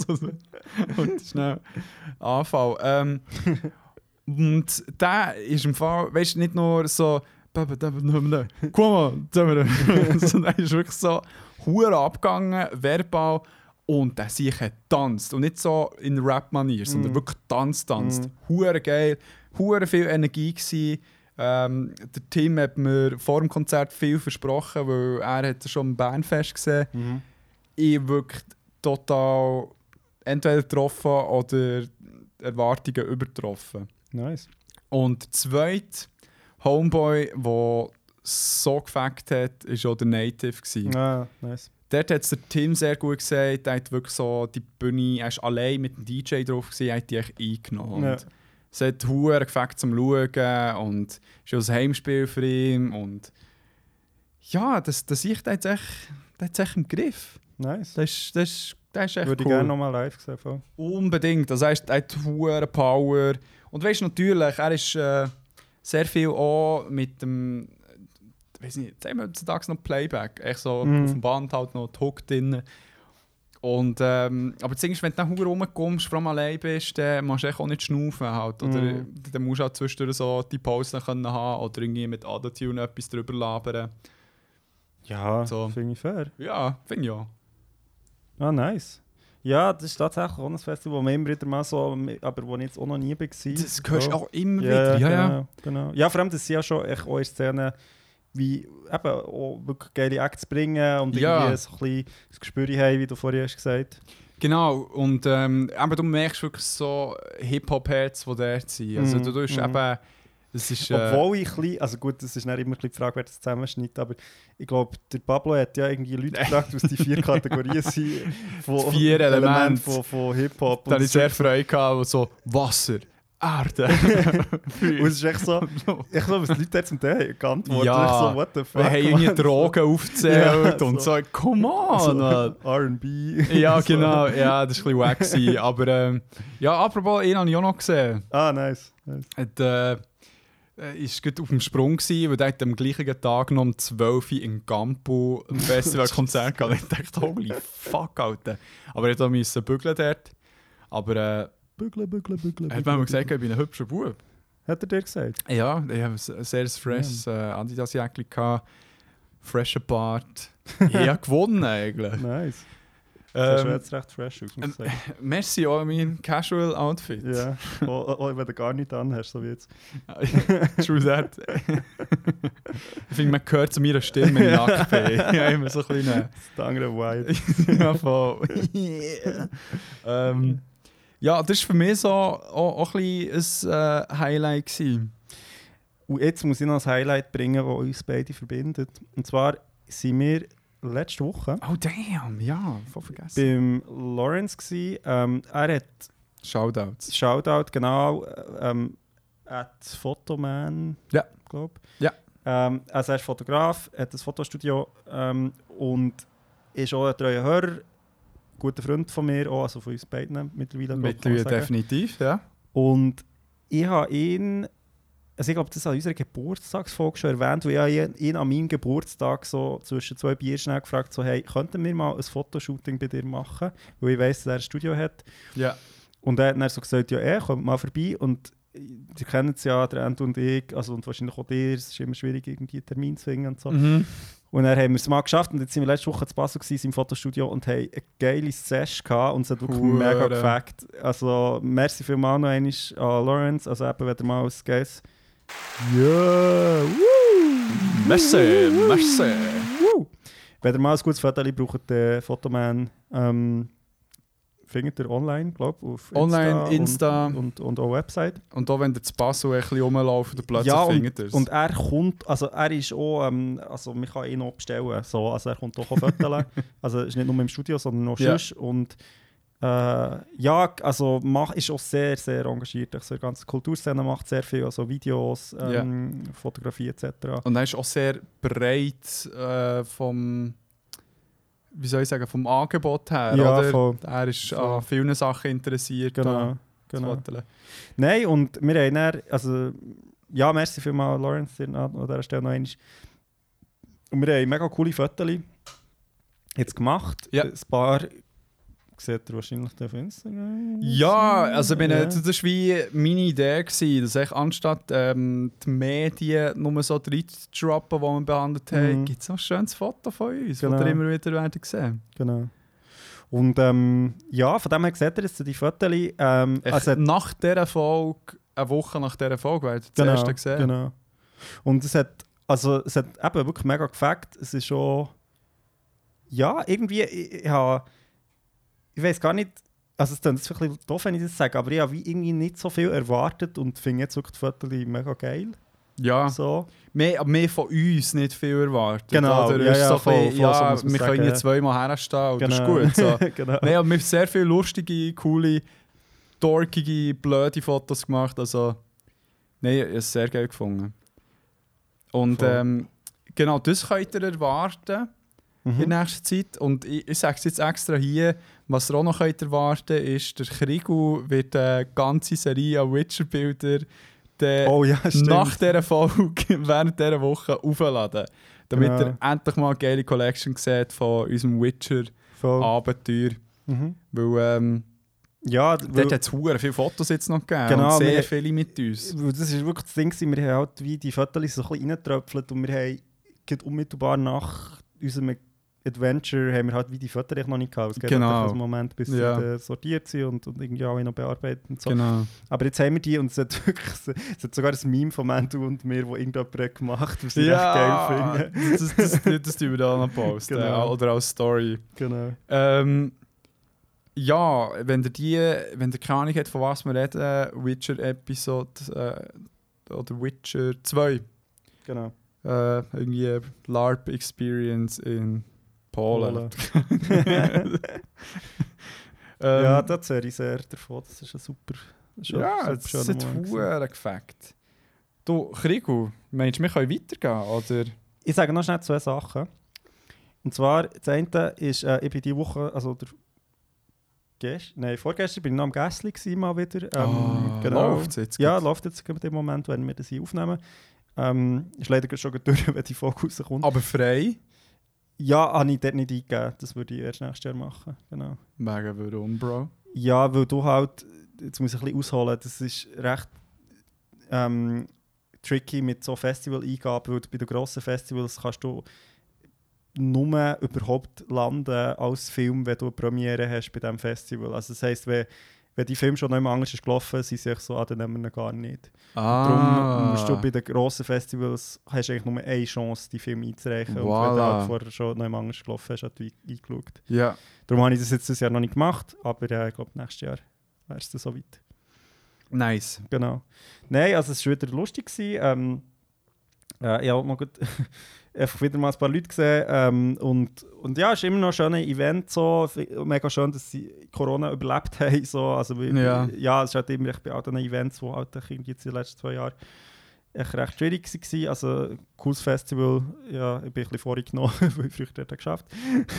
Und schnell Anfall. Ähm, und der ist im Fall, weißt du, nicht nur so, komm mal, sondern er ist wirklich so hure abgegangen, verbal. Und der sich tanzt. Und nicht so in Rap-Manier, sondern Mm. wirklich tanzt, tanzt. Mm. Hure geil, hure viel Energie gewesen. Ähm, der Tim hat mir vor dem Konzert viel versprochen, weil er hat schon im Bernfest gesehen. Mhm. Ich wirklich total entweder getroffen oder Erwartungen übertroffen. Nice. Und der zweite Homeboy, der so gefackt hat, war auch der Native. Gewesen. Ah, nice. Dort hat es der Tim sehr gut gesagt. Er hat wirklich so die Bühne, er ist allein mit dem DJ drauf, gewesen, er hat die echt eingenommen. Ja. Und es hat Huren gefällt zum Schauen und es ist auch ein Heimspiel für ihn. Und ja, das, das ich, der hat es echt, im Griff. Nice. Das ist, das das ist echt Würde cool. ich gerne nochmal live sehen. voll. Unbedingt. Das heißt, er hat hohe Power. Und weißt du, natürlich, er ist äh, sehr viel auch mit dem. Ich weiß nicht, sagen wir heutzutage noch Playback. Echt so Mhm. auf dem Band halt noch die Hook drin. Und, ähm, aber ist, wenn du dann rumkommst, vor allem allein bist, dann musst du auch nicht schnaufen. Halt. Oder Mhm. dann musst du auch zwischendurch so die Pausen können haben oder irgendwie mit Autotune etwas drüber labern. Ja, So. finde ich fair. Ja, finde ich auch. Ah, nice. Ja, das ist tatsächlich auch ein Festival, wo man immer wieder mal so, aber wo ich jetzt auch noch nie war. Das hörst du auch immer wieder. Ja, ja. genau, genau. Ja, vor allem, dass sie ja schon echt in Szenen wie eben auch wirklich geile Acts bringen und Ja. irgendwie so ein bisschen das Gespür haben, wie du vorhin hast gesagt. Genau, und ähm, eben, du merkst wirklich so Hip-Hop-Heads, die dort sind. Also Mhm, du tust mhm. eben, das ist... Äh, Obwohl ich ein bisschen, also gut, das ist nicht immer ein bisschen die Frage, wer das zusammenschneidet, aber ich glaube, der Pablo hat ja irgendwie Leute gefragt, was die vier Kategorien sind von Vier Elemente. Von, von Hip-Hop. da hatte ich sehr Freude gehabt, und so Wasser, Erde, Und es ist echt so, ich glaube, die Leute zum Teil geantwortet Ja. so, what the fuck. Wir haben irgendwie? Drogen aufgezählt Ja, und so, come on! So. R&B. Ja, genau, ja, das war ein bisschen wack. gewesen. Aber ähm, ja, apropos, einen habe ich auch noch gesehen. Ah, nice. nice. Hat, äh, äh, ist gerade auf dem Sprung gewesen, weil der hat am gleichen Tag noch um 12 Uhr in Campo ein Festivalkonzert gehabt. Ich dachte, holy fuck, Alter. Aber er musste bügeln dort. Aber äh, bügle, bügle. er hat mir mal gesagt, ich bin ein hübscher Bub. Hat er dir gesagt? Ja, ich habe ein sehr freshes äh, Adidas-Jäckchen gehabt. Fresher Bart. Ich habe gewonnen eigentlich. Nice. Das ist Ähm, jetzt recht fresh aus, muss ich sagen. merci auch an mein Casual-Outfit. Ja, auch, auch wenn du gar nicht anhast, so wie jetzt. True that. ich finde, man hört zu meiner Stimme, ich nackt. Ja, immer so ein bisschen... Das andere Vibe. ja, voll. Yeah. ähm, ja, das war für mich so auch, auch ein bisschen ein äh, Highlight. Gewesen. Und jetzt muss ich noch ein Highlight bringen, das uns beide verbindet. Und zwar sind wir letzte Woche Oh, damn, ja, voll vergessen. beim Lawrence. Gewesen. Ähm, er hat Shoutouts. Shoutout, genau, ähm, at Photoman, Ja. glaube Ja. Ähm, also er ist Fotograf, hat ein Fotostudio ähm, und ist auch ein treuer Hörer, guter Freund von mir, auch, also von uns beiden mittlerweile. Mittlerweile definitiv, ja. Und ich habe ihn, also ich glaube, das an unserer Geburtstagsfolge schon erwähnt, weil ich ihn, an meinem Geburtstag so zwischen zwei Bier schnell gefragt, so, hey, könnten wir mal ein Fotoshooting bei dir machen? Weil ich weiss, dass er ein Studio hat. Ja. Und er hat dann so gesagt, ja, er kommt mal vorbei und die kennen es ja, der Ent und ich, also und wahrscheinlich auch dir, es ist immer schwierig, irgendwie einen Termin zu finden und so. Mhm. Und dann haben wir es mal geschafft und jetzt sind wir letzte Woche zu Basel gewesen, im Fotostudio und haben eine geile Session gehabt und es hat wirklich mega gefackt. Also merci vielmals noch einmal an Lawrence, also eben, wenn ihr mal als Guest... Ja, woo! Merci, merci. Woo! Wenn ihr mal ein gutes Foto braucht, den Fotoman ähm, findet ihr online, glaube ich, auf Online, Insta. Und, und, und auch Website. Und auch wenn der zu Basel ein bisschen rumlaufen, dann plötzlich Ja, findet ihr es. Und er kommt, also er ist auch, ähm, also man kann ihn auch bestellen, so, also er kommt auch auf Fotos. also es ist nicht nur im Studio, sondern auch Ja. sonst. Und Äh, ja, also mach, ist auch sehr, sehr engagiert. Also die ganze Kulturszene macht sehr viel, also Videos, ähm, Fotografie etc. Und er ist auch sehr breit äh, vom, wie soll ich sagen, vom Angebot her, Ja, oder? voll. Er ist Voll. an vielen Sachen interessiert. Genau, genau. Nein, und wir haben dann, also ja, merci vielmals, Lawrence, dir an an dieser Stelle noch einmal. Und wir haben mega coole Fotos jetzt gemacht. Ja. Ein paar seht ihr wahrscheinlich auf Instagram. Ja, also ich meine, das war wie meine Idee, gewesen, dass ich anstatt ähm, die Medien nur so reinzudroppen, die wir behandelt haben, Mhm. gibt es noch ein schönes Foto von uns, Genau. das ihr immer wieder werdet sehen Genau. Und ähm, ja, von dem her seht ihr jetzt die Fotos. Ähm, also, nach dieser Folge, eine Woche nach dieser Folge, werdet ihr das genau, erste gesehen. genau. Und es hat, also, es hat eben wirklich mega gefällt. Es ist schon. Ja, irgendwie. Ich, ich, habe- ich weiß gar nicht. Also, es klingt jetzt ein bisschen doof, wenn ich das sage, aber ich habe wie irgendwie nicht so viel erwartet und finde jetzt wirklich die Fotos mega geil. Ja, So. mehr, mehr von uns nicht viel erwartet. Genau, oder? ja, ist ja, so ein voll, bisschen, voll, so ja, man wir können sagen. hier zweimal herstehen und Genau. das ist gut. So. genau. Nein, aber wir haben sehr viele lustige, coole, dorkige, blöde Fotos gemacht. Also, nein, ich habe es sehr geil gefunden. Und ähm, genau, das könnt ihr erwarten in Mhm. der nächsten Zeit. Und ich, ich sage es jetzt extra hier, was ihr auch noch könnt erwarten ist, der Krigu wird eine ganze Serie an Witcher-Bilder der Oh ja, nach dieser Folge, während dieser Woche aufladen. Damit ihr endlich mal eine geile Collection seht von unserem Witcher-Abenteuer. Mhm. Weil ähm, Ja, dort hat es viele Fotos jetzt noch gegeben. Genau, und sehr wir- viele mit uns. das ist wirklich das Ding, wir haben halt wie die Fotos so ein bisschen reingetröpfelt und wir haben unmittelbar nach unserem Adventure haben wir halt wie die Fotos noch nicht gehabt. Es geht Genau. halt einfach einen Moment, bis Ja. sie äh, sortiert sind und, und irgendwie alle noch bearbeitet und so. Genau. Aber jetzt haben wir die und es hat wirklich es hat sogar ein Meme von Mandu und mir, wo irgendjemand gemacht was ich Ja, echt geil finde. das, das, das, das tun wir da noch posten. Genau. Oder als Story. Genau. Ähm, ja, wenn ihr die, wenn ihr keine Ahnung habt, von was wir reden, Witcher-Episode äh, oder Witcher 2. genau. Äh, irgendwie LARP-Experience in Polen. ähm, ja, das wäre ich sehr davon. Das ist ein super, schon, ja, Moment gewesen. Huren gefackt. Du, Krigu, meinst du, wir können weitergehen? Oder? Ich sage noch schnell zwei Sachen. Und zwar, das eine ist, äh, ich bin diese Woche, also der Gest Nein, vorgestern bin ich noch am Gässli gewesen, mal wieder. Ähm, Ah, läuft's jetzt Ja, gut? läuft jetzt in dem Moment, wenn wir das hier aufnehmen. Ähm, ist leider schon durch, wenn die Folge rauskommt. Aber frei? Ja, habe ich dort nicht eingegeben. Das würde ich erst nächstes Jahr machen. Genau. Wegen warum, Bro? Ja, weil du halt, jetzt muss ich ein bisschen ausholen, das ist recht ähm, tricky mit so Festival-Eingaben, weil du bei den grossen Festivals kannst du nur überhaupt landen als Film, wenn du eine Premiere hast bei diesem Festival. Also das heisst, wenn, wenn die Film schon noch anders ist gelaufen, sind sie sich so, ah, dann nehmen wir ihn gar nicht. Ah. Darum musst du bei den grossen Festivals hast du eigentlich nur eine Chance, die Film einzureichen. Und wenn du Voilà. halt vorher schon noch anders gelaufen hast, hast du ein- eingeschaut. Ja. Darum habe ich das jetzt das Jahr noch nicht gemacht, aber äh, ich glaube, nächstes Jahr wäre es dann soweit. Nice. Genau. Nein, also es war wieder lustig. Gewesen. Ähm, äh, ich habe noch gut einfach wieder mal ein paar Leute gesehen. Ähm, und, und ja, es ist immer noch ein schönes Event. So. Mega schön, dass sie Corona überlebt haben. So. Also, Ja. ja, es ist halt immer bei all diesen Events, die halt irgendwie jetzt in den letzten zwei Jahren echt recht schwierig waren. Also, cooles Festival. Ja, ich bin ein bisschen vorgenommen, weil ich früher dort geschafft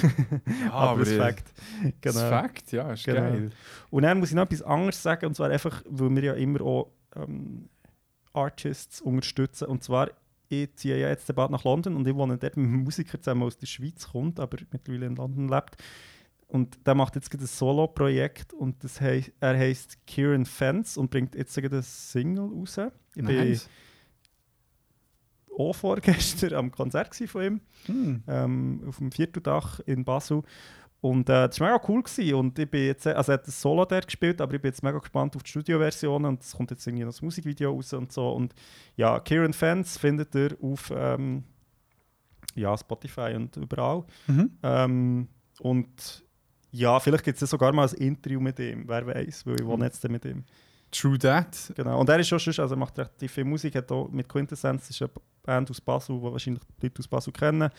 aber das ist Fakt. Das ist Fakt, ja, ist Genau. geil. Und dann muss ich noch etwas anderes sagen, und zwar einfach, weil wir ja immer auch ähm, Artists unterstützen. Und zwar, ich ziehe ja jetzt bald nach London und ich wohne dort mit einem Musiker zusammen, der aus der Schweiz kommt, aber mittlerweile in London lebt. Und der macht jetzt gerade ein Solo-Projekt und das hei er heißt Kieran Fence und bringt jetzt gerade eine Single raus. Ich Nice. war auch vorgestern am Konzert von ihm Hm. ähm, auf dem Vierteldach in Basel. Und äh, das war mega cool. Gewesen. Und ich bin jetzt, also er hat das Solo dort gespielt, aber ich bin jetzt mega gespannt auf die Studioversion und es kommt jetzt irgendwie noch das Musikvideo raus und so. Und ja, Kieran Fans findet ihr auf ähm, ja, Spotify und überall. Mhm. Ähm, und ja, vielleicht gibt es sogar mal ein Interview mit ihm, wer weiß, weil ich wohne jetzt mit ihm. True that. Genau. Und er ist schon, sonst- also er macht recht viel Musik, hat auch mit Quintessenz, das ist eine Band aus Basel, die wahrscheinlich die Leute aus Basel kennen.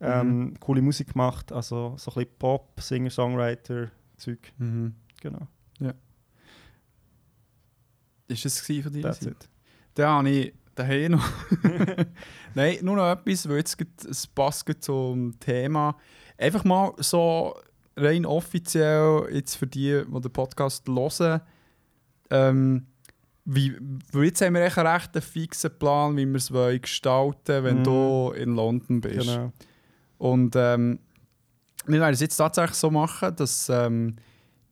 Ähm, Coole Musik gemacht, also so ein bisschen Pop, Singer, Songwriter, Zeug. Mhm. Genau. Ist das von dir? That's it. Dann habe ich daheim noch. Nein, nur noch etwas, weil jetzt es passt zum Thema. Einfach mal so rein offiziell jetzt für die, die den Podcast hören. Ähm, wie, weil jetzt haben wir echt einen recht fixen Plan, wie wir es wollen gestalten wenn Mhm. du in London bist. Genau. Und ähm, wir werden es jetzt tatsächlich so machen, dass ähm,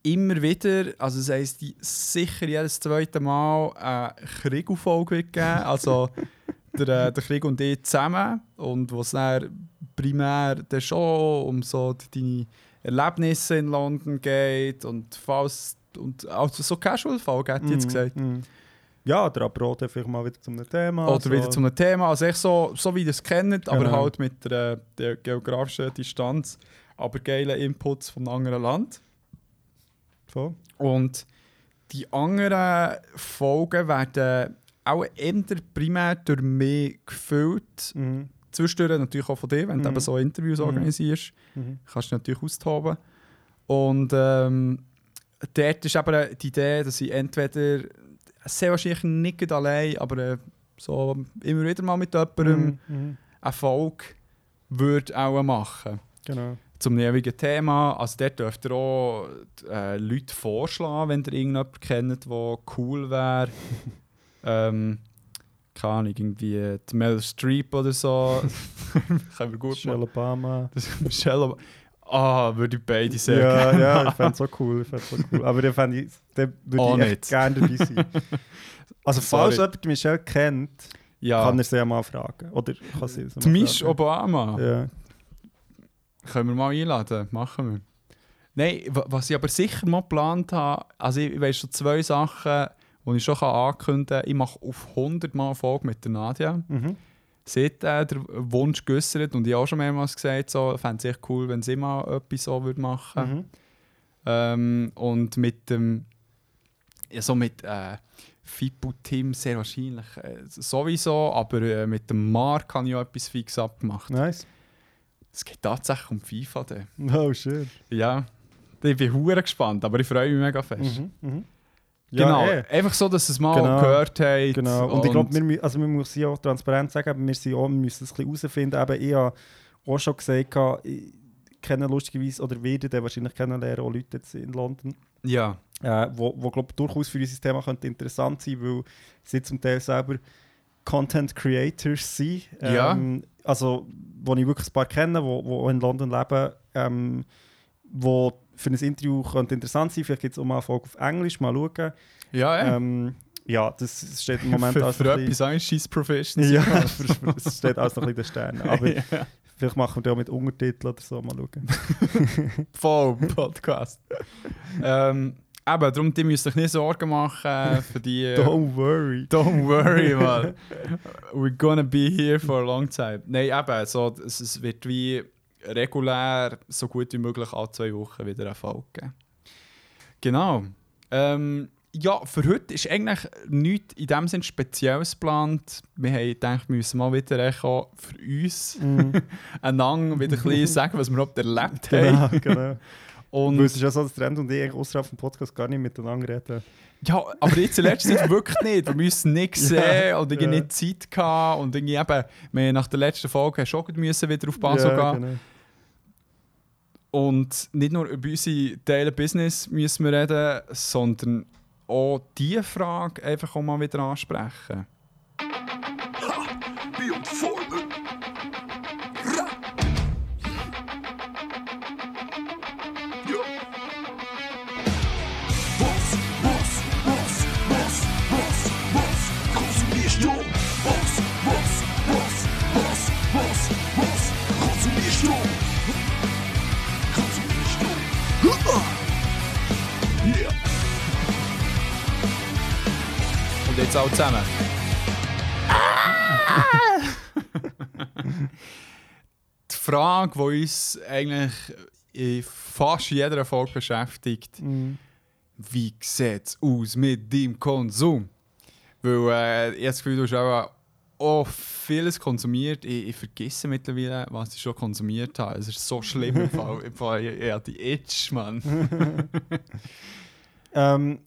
immer wieder, also das heisst, sicher jedes zweite Mal eine Krieg-Folge wird geben. Also der, äh, der Krieg und ich zusammen. Und wo es dann primär dann schon um so deine Erlebnisse in London geht und falls und also so Casual-Folge, hätte ich jetzt Mhm, gesagt. mhm. Ja, oder aber auch vielleicht mal wieder zu einem Thema. Oder so. wieder zu einem Thema. Also echt so, so wie ihr es kennt, aber Genau. halt mit der, der geografischen Distanz, aber geile Inputs von einem anderen Land. Voll. Und die anderen Folgen werden auch eher primär durch mich gefüllt. Mhm. Zwischendurch natürlich auch von dir, wenn du Mhm. eben so Interviews Mhm. organisierst. Mhm. Kannst du natürlich austoben. Und ähm, dort ist aber die Idee, dass ich entweder sehr wahrscheinlich nicht allein, aber äh, so immer wieder mal mit jemandem Mhm. Mhm. eine Folge würde auch machen. Genau. Zum jeweiligen Thema. Also dort dürft ihr auch äh, Leute vorschlagen, wenn ihr irgendjemanden kennt, der cool wäre. ähm, keine Ahnung, irgendwie die Meryl Streep oder so. Können wir gut Michelle machen. Obama. Das Michelle Obama. Ah, würde ich beide sehr ja, gerne ja, ich fände es so cool. Ich fänd's so cool. Aber dann fände ich, dann würde Auch ich echt nicht. gerne dabei sein. Also falls jemand Michelle kennt, Ja, kann er sie ja mal fragen. Oder kann sie es Misch. Obama. Ja. Können wir mal einladen, machen wir. Nein, wa- was ich aber sicher mal geplant habe, also ich, weiss schon zwei Sachen, die ich schon ankündigen kann. Ich mache auf 100 Mal Folge mit der Nadia. Mhm. Hat äh, den Wunsch geäußert und ich habe auch schon mehrmals gesagt, so, fände es echt cool, wenn sie mal etwas so würde machen Mhm. ähm, Und mit dem, ja, so mit äh, Fippo Tim sehr wahrscheinlich äh, sowieso, aber äh, mit dem Mark habe ich auch etwas fix abgemacht. Nice. Es geht tatsächlich um FIFA. Dann. Oh, schön. Ja, ich bin hure gespannt, aber ich freue mich mega fest. Mhm. Mhm. genau, eh. einfach so, dass es mal Genau. gehört habt. Genau. Und, ich glaube, wir, also wir müssen ja auch transparent sagen, aber wir, sind auch, wir müssen es ein bisschen herausfinden. Eben, ich habe auch schon gesagt, ich kenne lustigerweise oder werde dann wahrscheinlich kennenlernen, auch Leute jetzt in London, Ja, äh, wo, wo glaub, durchaus für unser Thema könnte interessant sein, weil sie zum Teil selber Content Creators sind. Ja. Ähm, also, wo ich wirklich ein paar kenne, wo, wo in London leben, ähm, wo für ein Interview könnte interessant sein. Vielleicht gibt es auch mal eine Folge auf Englisch, mal schauen. ja, ja. Ähm, ja, das steht im Moment für, alles für ein etwas eigentlich scheiß Professionals. ja, es steht alles noch ein bisschen in den Sternen. Aber ja. vielleicht machen wir da auch mit Untertiteln oder so mal schauen. voll Podcast. ähm, eben, darum, die müsst euch nicht Sorgen machen äh, für die. äh, Don't worry. Don't worry, man. We're gonna be here for a long time. Nein, eben, so, es, es wird wie regulär so gut wie möglich alle zwei Wochen wieder eine Folge geben. Genau. Ähm, ja, für heute ist eigentlich nichts in dem Sinne Spezielles geplant. Wir haben gedacht, wir müssen mal wieder auch für uns Mhm. einander wieder ein bisschen sagen, was wir überhaupt erlebt haben. genau, genau. Und Weil es ist ja so, dass Trend und ich eigentlich außerhalb vom Podcast gar nicht miteinander reden. Ja, aber jetzt in letzter Zeit wirklich nicht. Wir müssen nichts sehen und irgendwie ja. nicht Zeit gehabt. Und irgendwie eben, wir nach der letzten Folge schon müssen wieder auf Basel ja, gehen. genau. Und nicht nur über unsere Daily Business müssen wir reden, sondern auch diese Frage einfach auch mal wieder ansprechen. Jetzt auch zusammen. die Frage, die uns eigentlich in fast jeder Folge beschäftigt, Mhm. wie sieht es aus mit deinem Konsum? Weil äh, ich habe das Gefühl, du hast auch auch vieles konsumiert. Ich, ich vergesse mittlerweile, was ich schon konsumiert habe. Es ist so schlimm im Fall. Im Fall habe die Itch, Mann. Ähm,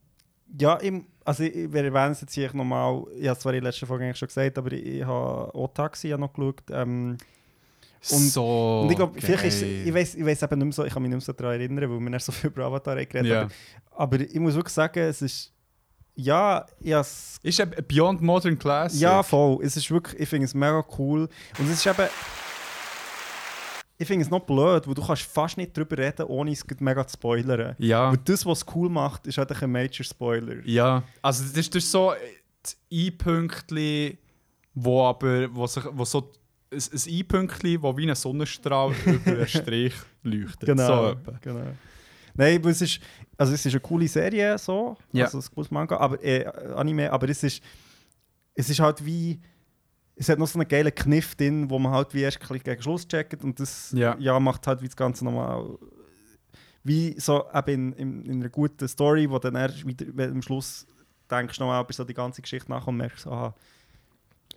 ja, im, also ich, wir erwähnen es jetzt hier nochmal, ich habe es zwar in der letzten Folge eigentlich schon gesagt, aber ich, ich habe Otaxi ja noch geschaut. Ähm, Und- so. und ich glaube, vielleicht ist ich weiß ich weiss eben nicht mehr so, ich kann mich nicht mehr so daran erinnern, weil wir nicht so viel über Avatar geredet Ja. aber, aber ich muss wirklich sagen, es ist, ja, has, Ist eben Beyond Modern Classic. ja voll, es ist wirklich, ich finde es mega cool und es ist eben, ich finde es noch blöd, weil du kannst fast nicht drüber reden, ohne es mega zu spoilern. Ja. Und das, was es cool macht, ist halt ein Major Spoiler. Ja, also das ist, das ist so die I-Pünktli, wo aber wo sich, wo so ein, ein I-Pünktli, wo wie ein Sonnenstrahl über einen Strich leuchtet. Genau. So genau. Nein, aber es ist, also es ist eine coole Serie, so, Ja. also ein cooles Manga, aber, äh, Anime, aber es ist, es ist halt wie, es hat noch so einen geilen Kniff drin, wo man halt wie erst ein bisschen gegen Schluss checkt und das Ja. ja. macht halt wie das Ganze nochmal, wie so eben in, in, in einer guten Story, wo dann erst wieder, wenn am Schluss denkst nochmal über so die ganze Geschichte nach und merkst, aha,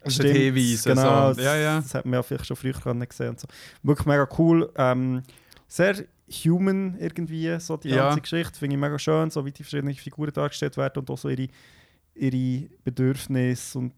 Das stimmt, Hinweise, Genau, so. Ja, ja. Das hat man ja vielleicht schon früher gesehen und so. Wirklich mega cool. Ähm, sehr human irgendwie, so die Ja. ganze Geschichte. Finde ich mega schön, so wie die verschiedenen Figuren dargestellt werden und auch so ihre, ihre Bedürfnisse und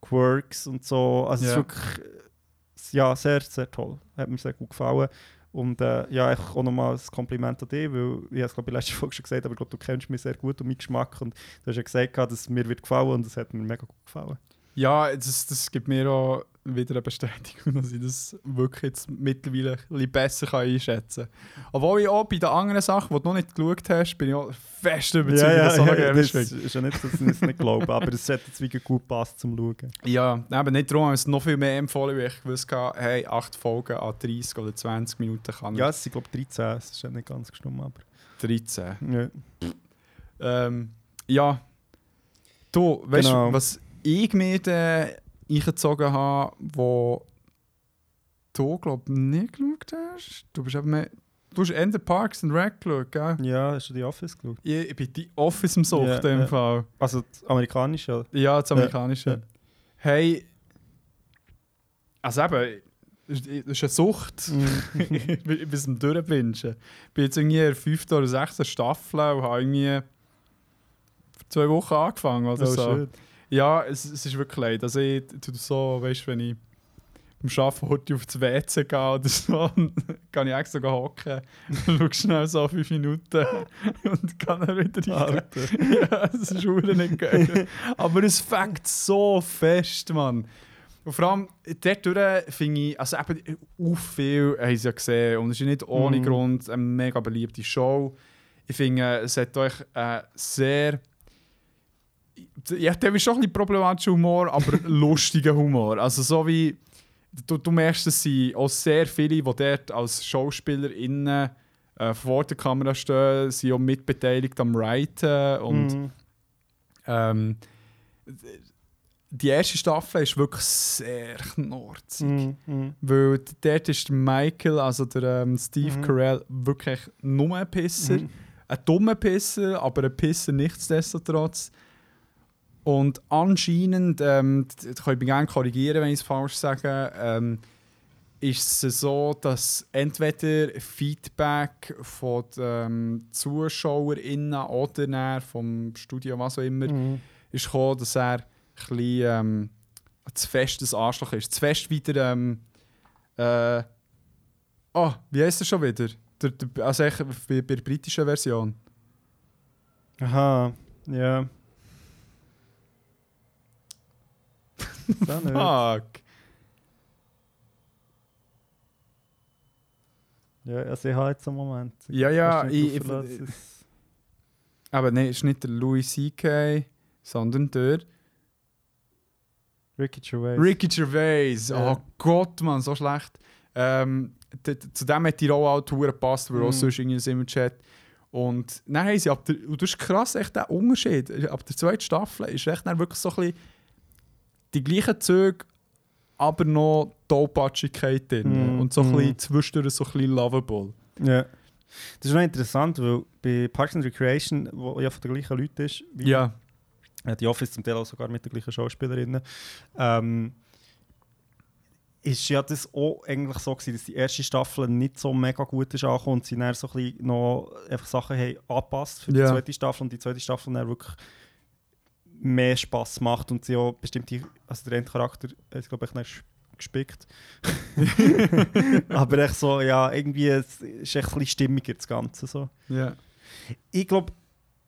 Quirks und so. Also es ist Ja. wirklich äh, ja, sehr, sehr toll. Hat mir sehr gut gefallen. Und äh, ja, ich auch nochmal ein Kompliment an dich, weil ich habe es glaube ich letzte Folge schon gesagt, aber ich glaube, du kennst mich sehr gut und meinen Geschmack und du hast ja gesagt, dass es mir wird gefallen und es hat mir mega gut gefallen. Ja, das, das gibt mir auch wieder eine Bestätigung, dass ich das wirklich jetzt mittlerweile ein bisschen besser kann einschätzen kann. Obwohl ich auch bei den anderen Sachen, die du noch nicht geschaut hast, bin ich auch fest überzeugt, dass es auch gerne das ist ja nicht, dass ich es nicht glaube, aber es hat jetzt wirklich gut passt zum Schauen. Ja, eben nicht darum, es noch viel mehr empfohlen, weil ich gewusst habe, hey, 8 Folgen an 30 oder 20 Minuten kann Ja, ich. es sind glaube ich 13, es ist ja nicht ganz gestimmt, aber... 13. Ja. Ähm, ja. Du, weißt Genau. du, was ich mir dann eingezogen habe, wo du, glaube ich, nicht geschaut hast? Du bist eben mehr. Du hast Ende Parks and Rec geschaut, gell? Ja, hast du die Office geschaut? Ich, ich bin die Office im Sucht Ja, im ja. Fall. Also das amerikanische? Ja, das amerikanische. ja. Hey. Also eben, das ist eine Sucht. Bin bis zum Durchwünschen. Ich bin jetzt irgendwie in der fünften oder sechsten Staffel und habe irgendwie vor zwei Wochen angefangen oder Oh, so. shit. Ja, es, es ist wirklich leid. Also ich tue so, weißt wenn ich beim Arbeiten heute auf das WC gehe oder so, dann kann ich extra hocken, schaue schnell so fünf Minuten und kann dann wieder rein. Ja, das ist auch nicht geil. Aber es fängt so fest, Mann. Und vor allem, dort finde ich, also eben, auch viel haben sie ja gesehen und es ist nicht ohne Mhm. Grund eine mega beliebte Show. Ich finde, es hat euch äh, sehr ja, der ist schon ein bisschen problematischer Humor, aber lustiger Humor. Also so wie, du, du merkst, es sind auch sehr viele, die dort als SchauspielerInnen äh, vor der Kamera stehen, sind auch mitbeteiligt am Writen und Mhm. ähm, die erste Staffel ist wirklich sehr knorzig. Mhm. Mhm. Weil dort ist Michael, also der ähm, Steve Mhm. Carell, wirklich nur ein Pisser. Mhm. Ein dummer Pisser, aber ein Pisser nichtsdestotrotz. Und anscheinend, ähm, d- d- kann ich mich gerne korrigieren, wenn ich es falsch sage, ähm, ist es so, dass entweder Feedback von den ähm, ZuschauerInnen oder vom Studio, was auch immer, Mhm. ist gekommen, dass er ein bisschen ähm, zu festes Arschloch ist. Zu fest wieder. Ähm, äh, oh, wie heißt er schon wieder? Der, der, also bei, bei der britischen Version. Aha, ja. So nicht. Fuck. Ja, also ich habe jetzt einen Moment. Ja, ja, ich, ich, verlassen. aber nein, es ist nicht der Louis C.K., sondern der Ricky Gervais. Ricky Gervais. Ja. Oh Gott, man, so schlecht. Ähm, zu dem hat die Rollout hure gepasst, weil er auch Mhm. sonst irgendwie im Chat. Und dann haben sie ab der, und das ist krass, echt der Unterschied. Ab der zweiten Staffel ist echt dann wirklich so ein bisschen die gleichen Züge, aber noch Tollpatschigkeit drin. Mhm. Und so ein bisschen Mhm. zwischendurch so ein bisschen lovable. Ja. Das ist noch interessant, weil bei Parks and Recreation, wo ja von den gleichen Leuten ist, wie Ja, die Office zum Teil auch sogar mit den gleichen Schauspielerinnen. Ähm, ist ja das auch eigentlich so gewesen, dass die erste Staffel nicht so mega gut ist angekommen und sie dann so ein bisschen noch einfach Sachen haben angepasst für die Ja. zweite Staffel und die zweite Staffel dann wirklich mehr Spaß macht und sie auch bestimmte, also der Endcharakter ist glaube ich nicht gespickt. Aber echt so, ja, irgendwie es ist echt ein bisschen stimmiger das Ganze so. Ja. Ich glaube,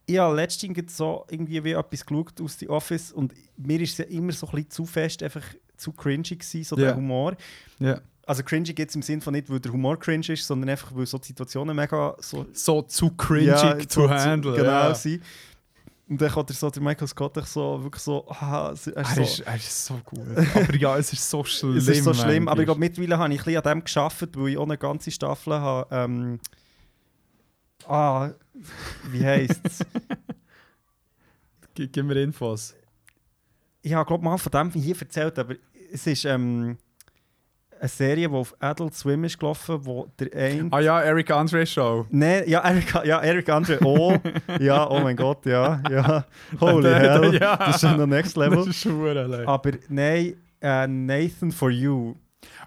ich habe letztens so irgendwie wie etwas geschaut aus The Office und mir ist es ja immer so ein bisschen zu fest, einfach zu cringy gewesen, so Ja. der Humor. ja. Also cringy geht es im Sinn von nicht, weil der Humor cringe ist, sondern einfach, weil so die Situationen mega so So zu cringy ja, so handle. Genau, ja. sind. Und dann hat er so, der Michael Scott so, wirklich so, ah, er ist Er, so, ist, er ist so gut. Aber ja, es ist so schlimm. es ist so schlimm, aber ich glaube, mittlerweile habe ich ein bisschen an dem geschafft, weil ich auch eine ganze Staffel habe. Ähm, ah, wie heisst es? Gib mir Infos. ich habe glaube mal von dem hier erzählt, aber es ist ähm, eine Serie, die auf Adult Swim ist gelaufen, wo der ein... Ah ja, Eric Andre Show. Nein, ja, Eric, ja, Eric Andre, oh, ja, oh mein Gott, ja, ja, holy hell, Ja. das ist schon noch next Das level. ist schon Aber nein, äh, Nathan for You.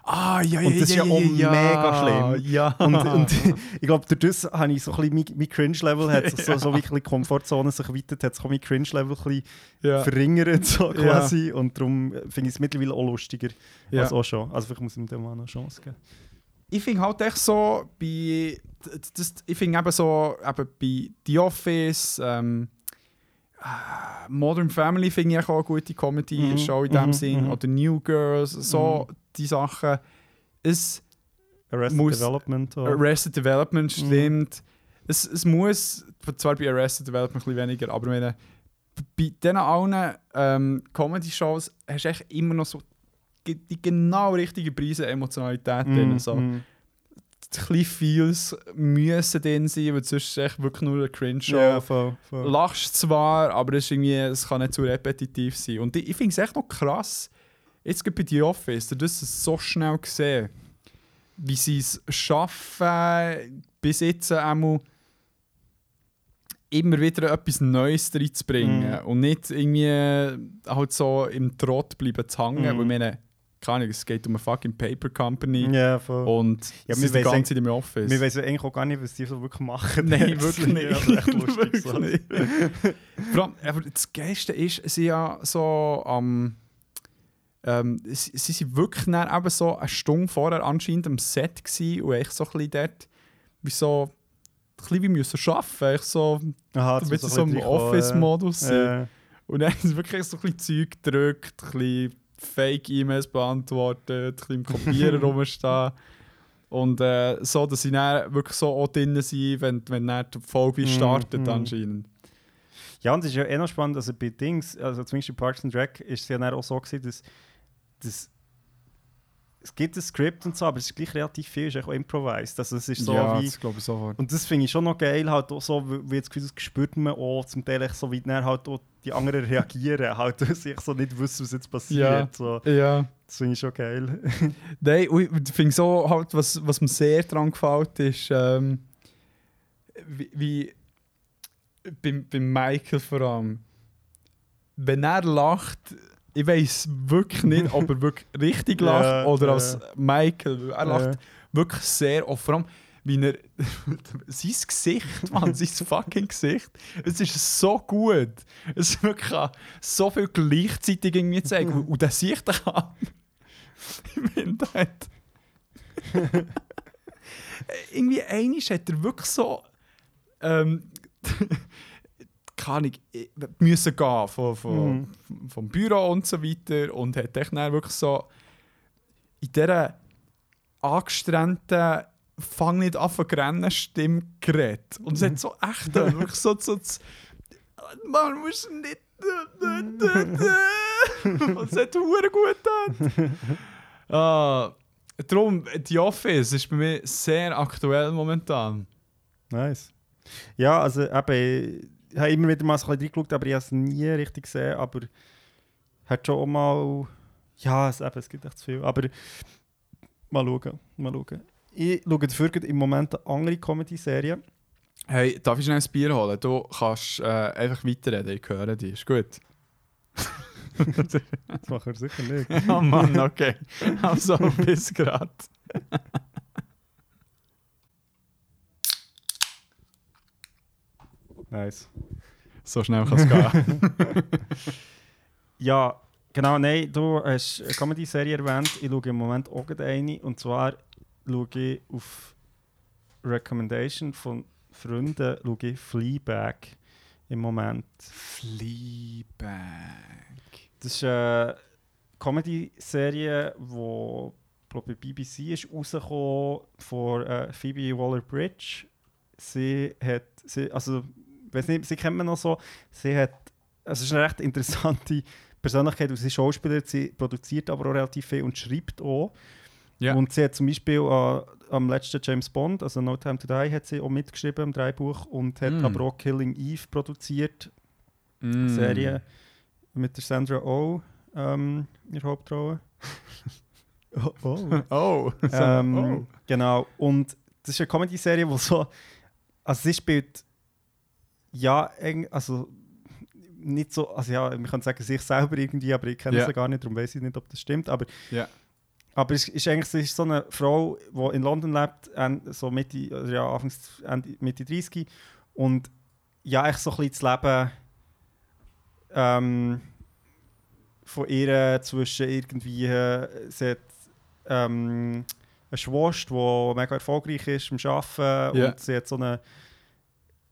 Ah, ja, ja, Und das ist ja auch mega schlimm. Ja. Und, und ich glaube, durch das habe ich so ein bisschen, mein, mein Cringe-Level hat sich so, so wie die Komfortzone sich erweitert, hat sich auch mein Cringe-Level ein bisschen ja. verringert, so Ja. quasi. Und darum finde ich es mittlerweile auch lustiger Ja. als auch schon. Also vielleicht muss ich dem mal noch eine Chance geben. ich finde halt echt so bei das, ich finde eben so eben bei The Office ähm, äh, Modern Family finde ich auch eine gute Comedy Mhm, Show in dem mhm, Sinn mhm. oder New Girls so die Sachen es Arrested Muss- Development. auch. Arrested Development Mhm. stimmt es, es muss zwar bei Arrested Development ein bisschen weniger aber meine, bei diesen allen ähm, Comedy Shows hast du echt immer noch so die genau richtige Preise Emotionalität drin Mm, so mm. kleinen Feels müssen drin sein, weil sonst ist echt wirklich nur eine Cringe-Show. Voll, voll. Lachst zwar, aber es, ist irgendwie, es kann nicht zu repetitiv sein. Und ich, ich finde es echt noch krass, jetzt bei The Office, du hast es so schnell gesehen, wie sie es schaffen, bis jetzt einmal immer wieder etwas Neues reinzubringen Mhm. und nicht irgendwie halt so im Trott bleiben zu hängen, Mhm. weil ich meine, keine Ahnung, es geht um eine fucking Paper Company voll. und Ja, sie sind die ganze Zeit im Office. Wir wissen eigentlich auch gar nicht, was die so wirklich machen. Nein, Das wirklich ist nicht. Ja, echt lustig. Wirklich so. nicht. Vor allem, aber das Geilste ist, sie ja so am. Ähm, sie, sind wirklich dann eben so eine Stunde vorher anscheinend am Set gewesen und ich so ein bisschen dort, wie so, ein bisschen wie müssen arbeiten, ich so, Aha, bist muss so ein im bisschen Office-Modus sein. Ja. Und dann ist wirklich so ein bisschen Zeug gedrückt, ein bisschen Fake-E-Mails beantwortet, ein bisschen im Kopierer rumstehen. Und äh, so, dass sie dann wirklich so auch drin sind, wenn, wenn dann die Folge Mm, startet mm. anscheinend. Ja, und es ist ja eh noch spannend, also bei Dings, also zumindest bei Parks and Rec, ist es ja auch so gewesen, dass, dass es gibt ein Skript und so, aber es ist gleich relativ viel, es ist auch improvised. Also es ist so ja, wie... das glaube ich sofort. Und das finde ich schon noch geil, halt auch so, wie jetzt Gefühl, das spürt man auch zum Teil so, wie dann halt auch die anderen reagieren, halt, dass ich so nicht wissen, was jetzt passiert. Ja. So. Ja. Das finde ich schon geil. Nein, ich finde so halt, was, was mir sehr daran gefällt, ist, ähm, wie, wie beim, beim Michael vor allem, wenn er lacht, ich weiß wirklich nicht, ob er wirklich richtig lacht Ja, oder ja. als Michael. Er lacht Ja. wirklich sehr oft. Vor allem, wie er. sein Gesicht, Mann, sein fucking Gesicht. Es ist so gut. Es ist wirklich kann so viel gleichzeitig irgendwie zeigen. Und das sehe ich doch an. Ich finde, der hat. irgendwie einisch hat er wirklich so. Ähm, kann ich müssen gehen von, von, Mhm. vom Büro und so weiter und hat dann wirklich so in dieser angestrengten Fang nicht an zu rennen Stimme geredet. Und es hat so echt wirklich so, so das, man muss nicht und es hat hure gut getan. ah, darum, The Office ist bei mir sehr aktuell momentan. Nice. Ja, also eben, habe immer wieder mal so ein bisschen reingeschaut, aber ich habe es nie richtig gesehen, aber hat schon auch mal... Ja, es, eben, es gibt echt zu viel, aber mal schauen, mal schauen. Ich schaue dafür gerade im Moment eine andere Comedy-Serie. Hey, darf ich schnell ein Bier holen? Du kannst äh, einfach weiterreden, ich höre dich. Ist gut. Das machen wir sicher nicht. oh Mann, okay. Also bis grad. Nice. So schnell kann es gehen. Ja, genau, nein, du hast eine Comedy-Serie erwähnt. Ich schaue im Moment auch eine. Und zwar schaue ich auf Recommendation von Freunden schaue ich Fleabag im Moment. Fleabag. Das ist eine Comedy-Serie, die glaub, bei BBC ist rausgekommen von äh, Phoebe Waller-Bridge. Sie hat, sie, also, weiß nicht, sie kennt man noch so, sie hat, also es ist eine recht interessante Persönlichkeit, weil sie ist Schauspielerin, sie produziert aber auch relativ viel und schreibt auch. Ja. Und sie hat zum Beispiel äh, am letzten James Bond, also No Time to Die, hat sie auch mitgeschrieben im Drehbuch und hat Mm. aber auch Killing Eve produziert, Mm. Serie mit der Sandra Oh ähm, in der Hauptrolle. oh, oh. Oh. ähm, oh. Genau. Und das ist eine Comedy-Serie, wo so. Also sie spielt. Ja, also nicht so. Also ja, man kann sagen, sich selber irgendwie, aber ich kenne Ja. sie gar nicht, darum weiß ich nicht, ob das stimmt. Aber, Ja. aber es ist eigentlich ist so eine Frau, die in London lebt, so Mitte, also ja, Anfangs, Ende, Mitte 30 und ja, echt so ein bisschen das Leben ähm, von ihr zwischen irgendwie, äh, sie hat ähm, eine Schwester, die mega erfolgreich ist im Arbeiten Ja. und sie hat so eine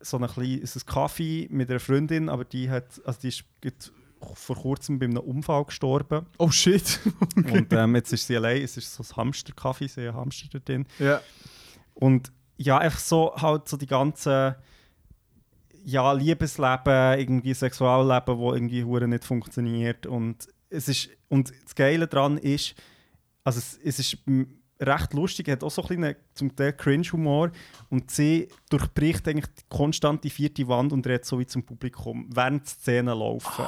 so ein kleines Kaffee mit einer Freundin, aber die hat, also die ist vor kurzem bei einem Unfall gestorben Oh shit. und ähm, jetzt ist sie allein, es ist so ein Hamsterkaffee, sie hat Hamster da drin ja. und ja, einfach so halt so die ganze ja, Liebesleben, irgendwie Sexualleben, wo irgendwie hure nicht funktioniert und es ist und das Geile daran ist, also es, es ist recht lustig, hat auch so ein kleinen, zum Teil Cringe-Humor und sie durchbricht eigentlich die konstante vierte Wand und redet so wie zum Publikum, während die Szenen laufen.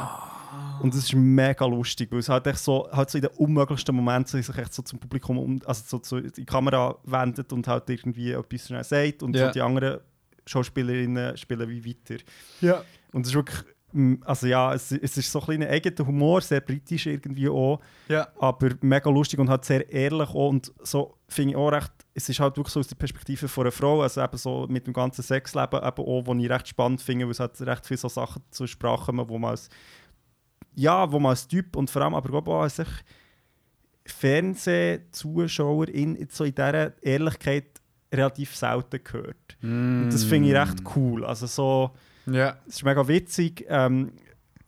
Und das ist mega lustig, weil es halt echt so, halt so in den unmöglichsten Momenten sich echt so zum Publikum, um, also so zu, in die Kamera wendet und halt irgendwie etwas schnell sagt und Ja. so die anderen Schauspielerinnen spielen wie weiter. Ja. Und es ist wirklich, also ja, es, es ist so ein kleiner eigener Humor, sehr britisch irgendwie auch, Ja. aber mega lustig und halt sehr ehrlich auch und so finde ich auch recht, es ist halt wirklich so aus der Perspektive von einer Frau, also eben so mit dem ganzen Sexleben eben auch, was ich recht spannend finde, weil es halt recht viele so Sachen zur Sprache kommen, wo man als ja, wo man als Typ und vor allem aber glaube auch als Fernsehzuschauer in, so in dieser Ehrlichkeit relativ selten gehört. Und das finde ich recht cool. Also so, Ja. es ist mega witzig, ähm,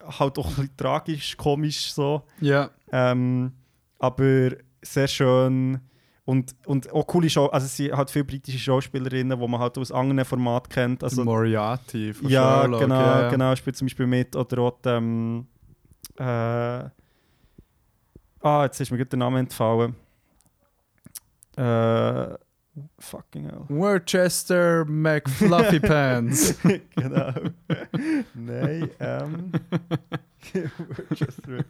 halt auch ein bisschen tragisch, komisch so, Ja. ähm, aber sehr schön und, und auch coole Show, also es sind halt viele britische Schauspielerinnen, die man halt aus anderen Formaten kennt. Also Moriarty von ja, Sherlock. genau, ja. genau, spielt zum Beispiel mit oder auch ähm, äh, ah, jetzt ist mir gerade der Name entfallen. Äh, fucking hell. Worcester McFluffy Pants. genau. Nein, ähm. Really.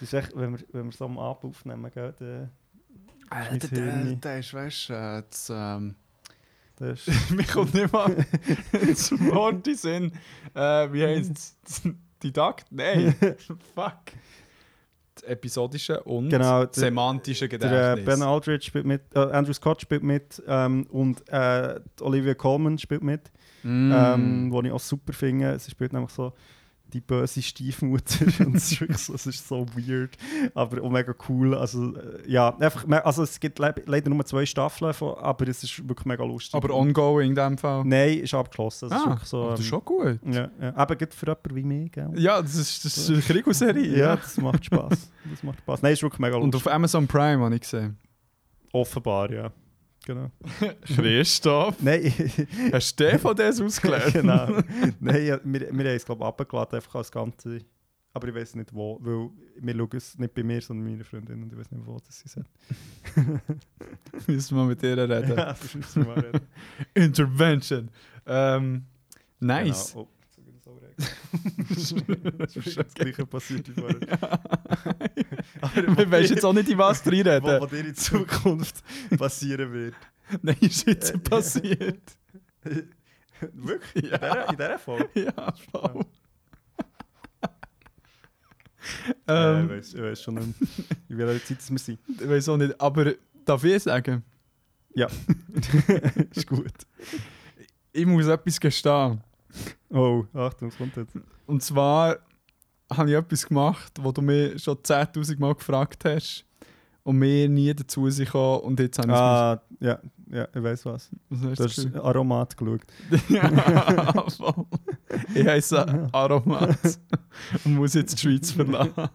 Das ist echt, wenn wir, wenn wir so am Abend aufnehmen, gell, dann Alter, der, Hirn. der ist, weißt du, äh, das, ähm, das ist mir kommt nicht mal zum Wort in Sinn. Äh, wie heisst es? Didakt? Nein. Fuck. Episodische und Genau, der- semantische der äh, Gedächtnis. Ben Aldridge spielt mit, äh, Andrew Scott spielt mit ähm, und äh, Olivia Colman spielt mit, Mm. ähm, wo ich auch super finde. Sie spielt nämlich so die böse Stiefmutter und es ist wirklich so, es ist so weird, aber auch mega cool. Also äh, ja, einfach, also es gibt le leider nur zwei Staffeln, von, aber es ist wirklich mega lustig. Aber ongoing in dem Fall. Nein, ist abgeschlossen. Das ist ah, wirklich so, das ist ähm, schon gut. Ja, ja. Aber geht für jemanden wie mich, gell? Ja, das ist, das ist eine Kriegelserie. Ja, das macht Spaß. Das macht Spaß. Nein, ist wirklich mega Und lustig. auf Amazon Prime habe ich gesehen. Offenbar, ja. Genau. Christoph, Nein, hast du den von das ausgelernt? genau. Nein, ja, wir, wir haben es, glaube ich, abgeladen, einfach als Ganze. Aber ich weiß nicht wo, weil wir schauen es nicht bei mir, sondern bei meiner Freundin und ich weiß nicht, wo das sie sind. Müssen wir mit ihr reden. Ja, das müssen wir mal reden. Intervention. Ähm, nice. Genau. Das ist das gleiche passiert wie vorher. Wir weiss jetzt auch nicht, in was drin reden. was dir in Zukunft passieren wird. Nein, ist jetzt Äh, passiert. Wirklich? Ja. In dieser, in dieser Folge? Ja, voll. äh, Ähm, ich, weiss, ich weiss schon nicht in welcher Zeit wir sind. ich weiß auch nicht, aber darf ich sagen? Ist gut. Ich muss etwas gestehen. Oh, Achtung, es kommt jetzt. Und zwar habe ich etwas gemacht, wo du mich schon 10.000 Mal gefragt hast und mir nie dazu gekommen und jetzt habe ich Ah, ja, ja, ich weiß was. es was hast hast du Aromat geschaut. ja, voll. Ich heiße Aromat und muss jetzt die Schweiz verlassen.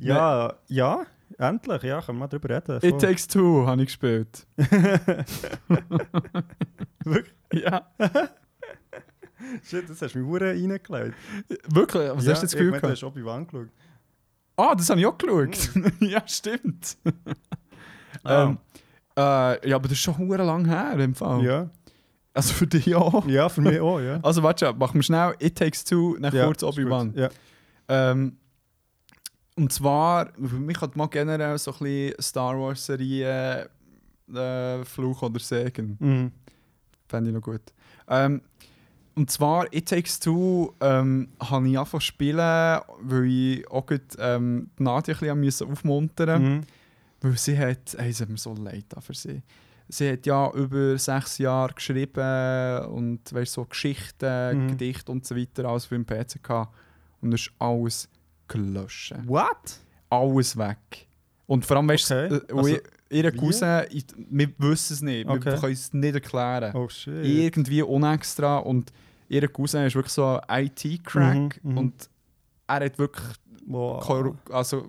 Ja, ja, endlich, ja, können wir mal drüber reden. It voll. Takes Two habe ich gespielt. Wirklich? Ja, Shit, das hast du mir hure reingelegt. wirklich? Was ja, hast du ich Gefühl meine, Du gehabt? hast geschaut. Ah, das habe ich auch geschaut. ja, stimmt. Ah. Ähm, äh, ja, aber das ist schon hure lang her im Fall. Ja. Also für dich auch. ja, für mich auch, ja. Also warte, machen wir schnell It Takes Two, nach ja, kurz. Obi-Wan. Ja. Ähm, und zwar, mich hat mal generell so ein bisschen Star Wars-Serien äh, Fluch oder Segen. Mhm. Fände ich noch gut. Ähm, und zwar, It Takes Two ähm, habe ich angefangen zu spielen, weil ich auch grad, ähm, die Nadia ein bisschen musste aufmuntern Mhm. Weil sie hat, ey, es hat mir so leid für sie. Sie hat ja über sechs Jahre geschrieben und weißt, so Geschichten, Mhm. Gedichte und so weiter, alles für den PC gehabt. Und es ist alles gelöscht. What? Alles weg. Und vor allem, weißt du, Okay. äh, Also, ihr- ihre? Cousin, ich, wir wissen es nicht, Okay. wir können es nicht erklären. Oh shit. Irgendwie unextra. Und ihr Cousin ist wirklich so ein IT-Crack Mhm, mhm. und er hat wirklich Wow. korru also,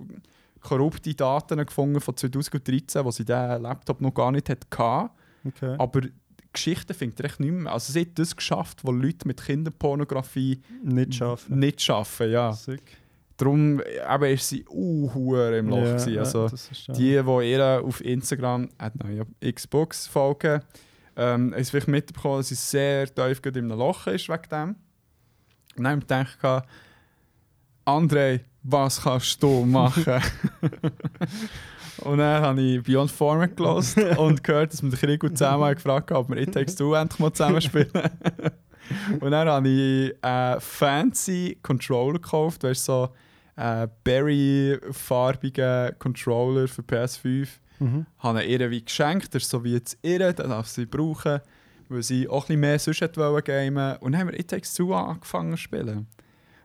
korrupte Daten gefunden von 2013, wo sie diesen Laptop noch gar nicht hatte. Okay. Aber die Geschichte findet er echt nicht mehr. Also sie hat das geschafft, was Leute mit Kinderpornografie Nicht schaffen. nicht schaffen. Ja. Sick. Darum eben ist sie uh, im Loch. Ja, gewesen. also, ist ja- die, die ihr auf Instagram hat neue Xbox folgen, ähm, es vielleicht mitbekommen, dass sie sehr tief in einem Loch ist wegen dem. Und dann habe ich gedacht, André, was kannst du machen? und dann habe ich Beyond Format gelost und gehört, dass wir den Krieg und zusammen gefragt haben, ob wir It Takes Two endlich mal zusammen spielen. und dann habe ich einen fancy Controller gekauft, weißt so einen berry-farbigen Controller für PS5 Mhm. habe ihr wie geschenkt, das ist so wie jetzt ihr, dann darf sie brauchen, weil sie auch ein bisschen mehr sonst wollen gamen. Und dann haben wir It Takes Two angefangen zu spielen.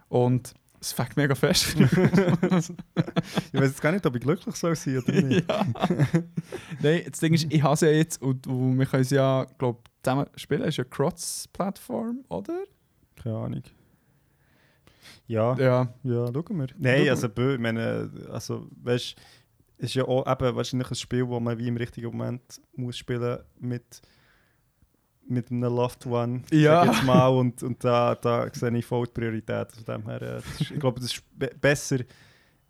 Und es fängt mega fest. Ich weiß jetzt gar nicht, ob ich glücklich soll sein oder nicht. ja. Nein, das Ding ist, ich habe sie ja jetzt und, und wir können sie ja, glaube zusammen spielen. Es ist eine Cross-Plattform, oder? Keine Ahnung. Ja, Ja. ja, schauen wir. Nein, Schauen also, bö, ich meine, also, weißt ist ja auch eben wahrscheinlich ein Spiel, wo man wie im richtigen Moment muss spielen mit mit einem Loved One, Ja. jetzt mal, und, und da, da sehe ich voll die Priorität. Von dem her, äh, das ist, ich glaube, das ist be besser,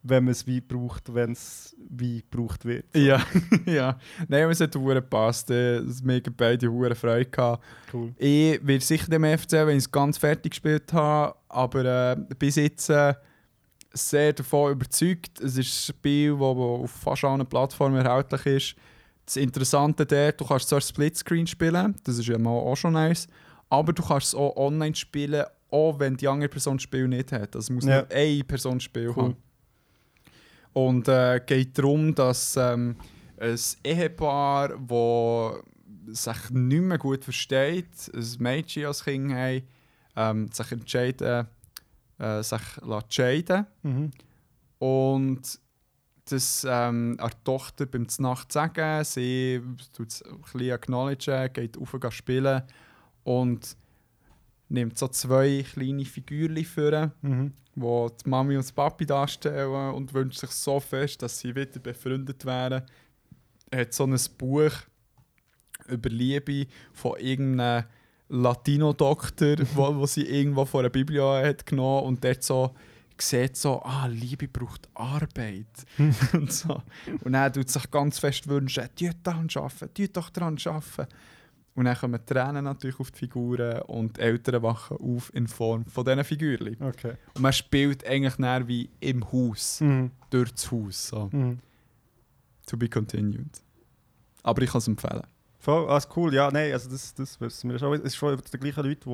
wenn man es wie braucht, wenn es wie gebraucht wird. So. Ja, ja. Nein, es hat hure gepasst. Wir haben beide hure Freude gehabt. Cool. Ich werde sicher dem FC, wenn ich es ganz fertig gespielt habe, aber äh, bis jetzt äh, sehr davon überzeugt. Es ist ein Spiel, das auf fast allen Plattformen erhältlich ist. Das Interessante dort, du kannst zwar Splitscreen spielen, das ist ja mal auch schon nice, aber du kannst es auch online spielen, auch wenn die andere Person das Spiel nicht hat. Also muss Ja. nur eine Person das Spiel Cool. haben. Und äh, geht darum, dass ähm, ein Ehepaar, das sich nicht mehr gut versteht, ein Mädchen als Kind haben, ähm, sich entscheiden, äh, sich scheiden Mhm. und das ähm, die Tochter beim Nacht sagen, sie tut es ein bisschen acknowledgen, geht rauf spielen und nimmt so zwei kleine Figürchen für, Mhm. wo die Mami und das Papi darstellen und wünscht sich so fest, dass sie wieder befreundet wären. Er hat so ein Buch über Liebe von irgendeinem Latino-Doktor, wo, wo sie irgendwo von einer Bibel hat genommen und dort so sieht so, ah, Liebe braucht Arbeit. und, so. und dann tut sich ganz fest wünschen, die daran arbeiten, die doch daran arbeiten. Und dann kommen Tränen natürlich auf die Figuren und die Eltern wachen auf in Form von diesen Figürchen. Okay. Und man spielt eigentlich dann wie im Haus, Mhm. durch das Haus. So. Mhm. To be continued. Aber ich kann es empfehlen. Voll, ah, ist cool. Ja, nein, also das, das wissen wir schon. Es ist schon die gleichen Leute, die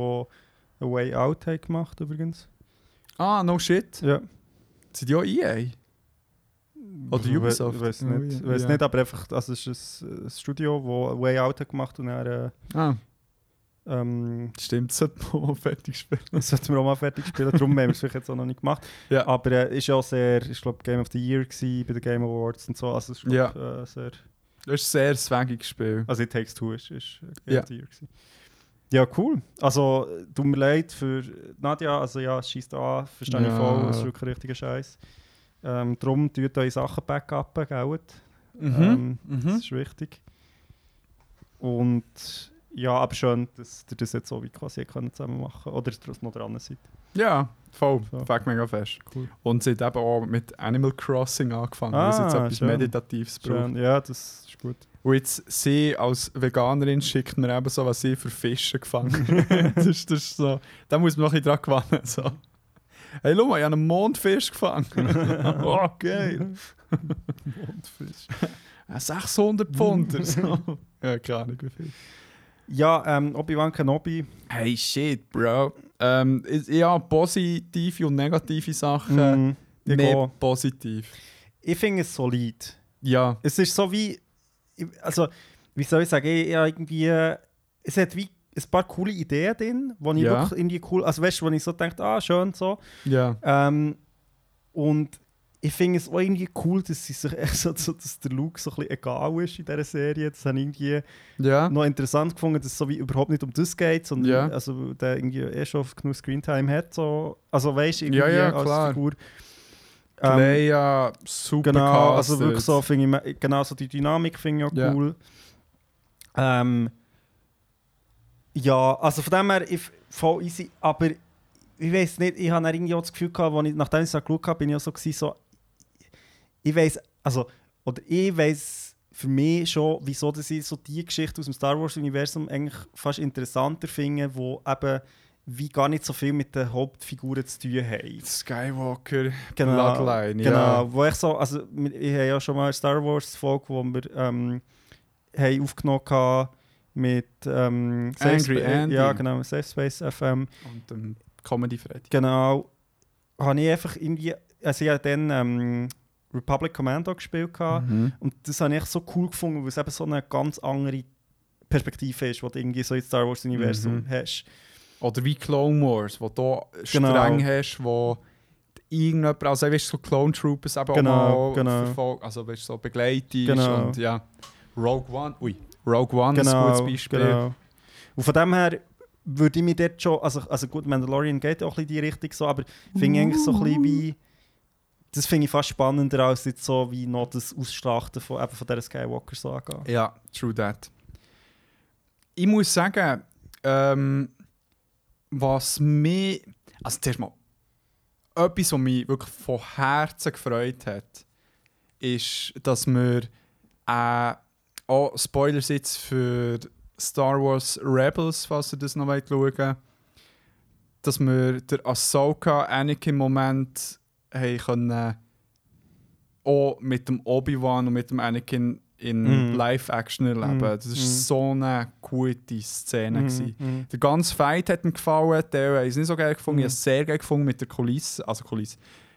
A Way Out haben gemacht übrigens. Ah, no shit. Ja. Sind die auch EA? Oder Ich Ubisoft? weiß Oh, nicht, ja. weiss Ja. nicht, aber einfach, also es ist ein, ein Studio, das Way Out hat gemacht und dann, äh, Ah, ähm, stimmt, das sollte man auch fertig spielen. das sollten wir auch mal fertig spielen, darum haben wir es vielleicht jetzt auch noch nicht gemacht. Ja. Aber äh, ist ja auch sehr, ich glaube Game of the Year gewesen, bei den Game Awards und so, also es ist Ja. glaub, äh, sehr, Das ist ein sehr swaggiges Spiel. also It Takes Two ist, ist Game Ja. of the Year gewesen. Ja, cool. Also, tut mir leid für Nadja, also ja, schießt an, verstehe ich Ja. voll, das ist wirklich richtiger Scheiß. Ähm, darum tut eure Sachen backuppen, gell? Mhm. Ähm, Das mhm. ist wichtig. Und ja, aber schön, dass ihr das jetzt so wie quasi zusammen machen Oder dass ihr noch dran seid. Ja, voll. So. Fängt mega fest. Cool. Und sie hat eben auch mit Animal Crossing angefangen, was jetzt Ah, etwas schön. Meditatives braucht. Schön. Ja, das ist gut. Und jetzt sie als Veganerin schickt mir eben so, was sie für Fische gefangen hat. das, das ist so, da muss man noch ein bisschen dran gewinnen. So. Hey, schau mal, ich habe einen Mondfisch gefangen. oh, geil. Mondfisch. Ein 600 Pfund. so. Ja, keine Ahnung wie viel. Ja, ähm, Obi-Wan Kenobi. Hey, shit, Bro. Ähm, ja, positive und negative Sachen. Mm, ich nee, gehe. positiv. ich finde es solid. Ja. Es ist so wie, also, wie soll ich sagen, ich, ja, irgendwie, äh, es hat wie ein paar coole Ideen drin, wo ich Ja. wirklich irgendwie cool, also weißt du, wo ich so denke, ah, schön so. Ja. Ähm, und ich finde es auch irgendwie cool, dass, sie sich echt so, so, dass der Luke so ein bisschen egal ist in dieser Serie. Das habe ich irgendwie Ja. noch interessant gefunden, dass es so wie überhaupt nicht um das geht, sondern Ja. also, der irgendwie eh schon genug Screentime hat. So. Also weißt du, irgendwie Ja, ja, als klar. Figur. Ähm, Leia, super genau, also wirklich so finde ich, genau so die Dynamik finde ich auch Ja. cool. Ähm, ja, also von dem her, ich, voll easy, aber ich weiß nicht, ich habe irgendwie auch das Gefühl gehabt, als ich, nachdem ich es geschaut habe, bin ich auch so, gewesen, so ich weiß, also, oder ich weiß für mich schon, wieso dass ich so die Geschichte aus dem Star Wars-Universum eigentlich fast interessanter finde, wo eben wie gar nicht so viel mit den Hauptfiguren zu tun haben. Skywalker Genau, Bloodline, Genau, ja. wo ich so, also ich habe ja schon mal eine Star Wars Folge, wo wir ähm, haben aufgenommen haben mit ähm, Safe Angry Spa- Andy. Ja, genau, Safe Space FM. Und dem Comedy Freddy. Genau, habe ich einfach irgendwie, also ich habe dann ähm, Republic Commando gespielt Mhm. und das habe ich so cool gefunden, weil es eben so eine ganz andere Perspektive ist, die du irgendwie so ins Star Wars Universum Mhm. hast. Oder wie Clone Wars, wo du Genau. streng hast, wo irgendjemand, also weißt so Clone Troopers eben Genau, auch mal genau. verfolgt, also weißt so begleitet Genau. und ja. Rogue One, ui, Rogue One ist ein Genau, gutes Beispiel. genau. Und von dem her würde ich mich dort schon, also, also gut, Mandalorian geht auch ein bisschen in die Richtung so, aber finde ich eigentlich so ein bisschen wie, das finde ich fast spannender als jetzt so wie noch das Ausschlachten von, eben von dieser Skywalker-Saga. Ja, true that. Ich muss sagen, ähm, was mich, also zuerst mal, etwas, was mich wirklich von Herzen gefreut hat, ist, dass wir äh, auch Spoilers jetzt für Star Wars Rebels, falls ihr das noch wollt schauen dass wir der Ahsoka Anakin Moment haben können auch mit dem Obi-Wan und mit dem Anakin in Mhm. Live-Action erleben. Mhm. Das war Mhm. so eine gute Szene. Mhm. Der ganze Fight hat mir gefallen, der habe ich nicht so geil gefunden. Ich Mhm. habe es sehr geil gefunden mit der Kulisse, also Kulisse,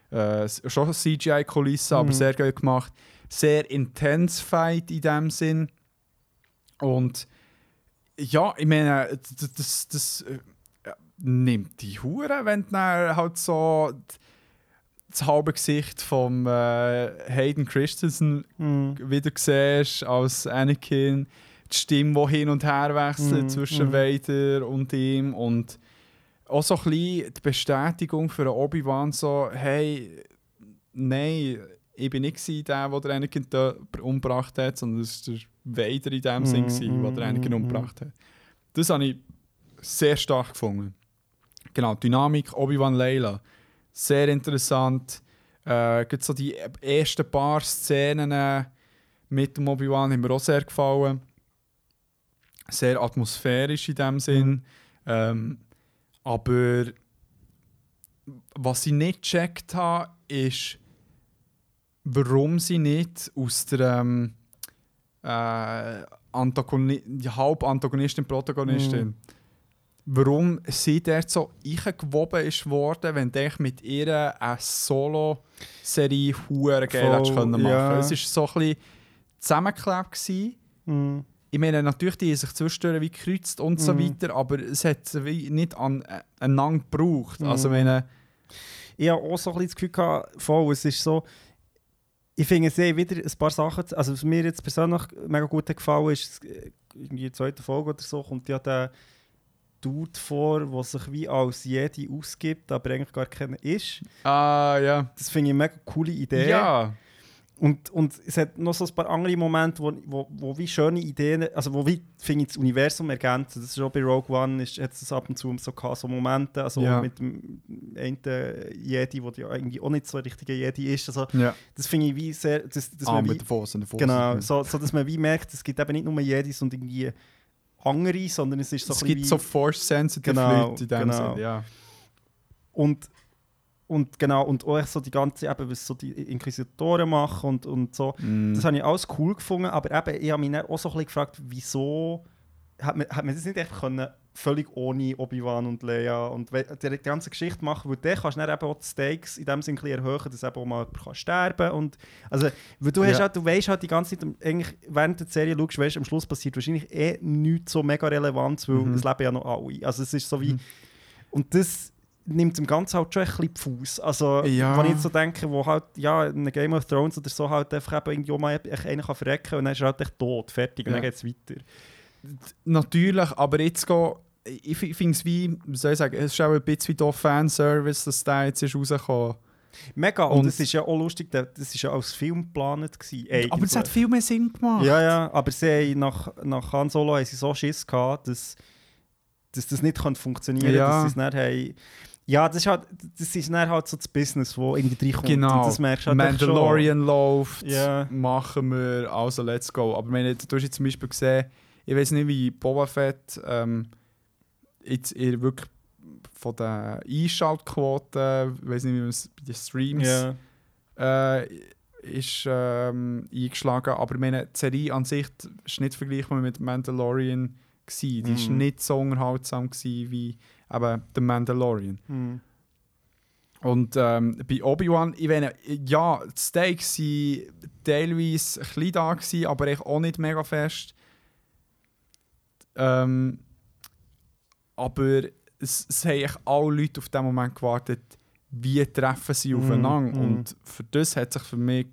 äh, schon CGI-Kulisse, aber Mhm. sehr geil gemacht. Sehr intens Fight in dem Sinn. Und ja, ich meine, d- d- das, das äh, nimmt die Hure, wenn du halt so das halbe Gesicht vom äh, Hayden Christensen Mhm. wieder siehst als Anakin, die Stimme, die hin und her wechselt Mhm, zwischen mhm. Vader und ihm und auch so ein bisschen die Bestätigung für Obi-Wan so, hey, nein, ich bin nicht gewesen der, der den da umgebracht hat, sondern es war der Vader in dem Sinn, Mhm, gewesen, der den umgebracht hat. Das habe ich sehr stark gefunden. Genau, Dynamik Obi-Wan Layla. Sehr interessant. Äh, gerade so die ersten paar Szenen äh, mit dem Obi-Wan haben mir auch sehr gefallen. Sehr atmosphärisch in dem Sinn. Ähm, aber was ich nicht gecheckt habe, ist, warum sie nicht aus der ähm, äh, Antagoni die Halb-Antagonistin, Protagonistin, warum sie dort so eingewoben ist worden, wenn du mit ihr eine Solo-Serie hure geil hättest können machen ja. Es war so ein bisschen zusammengeklebt. Gewesen. Mhm. Ich meine, natürlich, die haben sich zwischendurch wie gekreuzt und so Mhm. weiter, aber es hat wie nicht an, äh, einander gebraucht. Also, Mhm. meine, Ich habe auch so ein bisschen das Gefühl gehabt, voll, es ist so, ich finde es eh wieder ein paar Sachen, also was mir jetzt persönlich mega gut gefallen ist, äh, in der zweiten Folge oder so, kommt ja der Dude vor, der sich wie als Jedi ausgibt, aber eigentlich gar keiner ist. ah, ja. Das finde ich eine mega coole Idee. Ja, Und, und es hat noch so ein paar andere Momente, wo, wo, wo wie schöne Ideen, also wo wie, finde ich, das Universum ergänzen. Das ist auch bei Rogue One, ist, hat es ab und zu so, gehabt, so Momente, also Ja. mit dem einen Jedi, der ja eigentlich auch nicht so ein richtiger Jedi ist. Also, ja. das finde ich wie sehr, dass, dass ah, man wie, mit der Fuss und der Fuss. genau, so, so, dass man wie merkt, es gibt eben nicht nur Jedis und irgendwie andere, sondern es ist so es gibt so Force-sensitive Genau, Leute in dem genau. Sinne, ja. Und, und genau, und auch so die ganze, eben, was so die Inquisitoren machen und, und so. Mm. Das habe ich alles cool gefunden, aber eben, ich habe mich dann auch so ein bisschen gefragt, wieso hat man, hat man das nicht einfach können, völlig ohne Obi-Wan und Leia und die, ganze Geschichte machen, weil dann kannst du dann eben auch die Stakes in dem Sinne erhöhen, dass eben auch mal jemand kann sterben und also, weil du, hast Ja. halt, du weißt halt die ganze Zeit, eigentlich während der Serie schaust, weißt, am Schluss passiert wahrscheinlich eh nichts so mega relevant, weil Mhm. es leben ja noch alle. Also es ist so wie, Mhm. und das nimmt dem Ganzen halt schon ein bisschen Fuß. Also, Ja. wenn ich jetzt so denke, wo halt, ja, in Game of Thrones oder so halt einfach eben irgendwie mal echt einen kann verrecken und dann ist er halt echt tot, fertig und Ja. dann geht es weiter. Natürlich, aber jetzt gehen, ich fi- finde es wie, wie soll ich sagen, es ist auch ein bisschen wie der Fanservice, dass der jetzt ist rausgekommen Mega, und, Und- es ist ja auch lustig, das ist ja als Film geplant gewesen, Aber es hat viel mehr Sinn gemacht. Ja, ja, aber sie nach, nach Han Solo haben sie so Schiss gehabt, dass, dass das nicht kann funktionieren Ja. dass sie es dann haben... Ja, das ist halt, das ist dann halt so das Business, wo irgendwie reinkommt. Genau. Und das merkst halt Mandalorian läuft, Ja. machen wir, also let's go. Aber wenn du hast jetzt zum Beispiel gesehen, ich weiß nicht, wie Boba Fett ähm, jetzt ihr wirklich von der Einschaltquote, ich weiß nicht, wie man es bei den. Streams Ja. äh, ist ähm, eingeschlagen. Aber ich meine, die Serie an sich ist nicht vergleichbar mit Mandalorian. Gewesen. Die war Mhm. nicht so unterhaltsam gewesen wie eben The Mandalorian. Hm. Und ähm, bei Obi-Wan, ich meine, ja, die Stakes waren teilweise ein bisschen da, gewesen, aber eigentlich auch nicht mega fest. Ähm, aber es, es haben alle Leute auf den Moment gewartet, wie treffen sie Mhm, aufeinander. mhm. Und für das hat sich für mich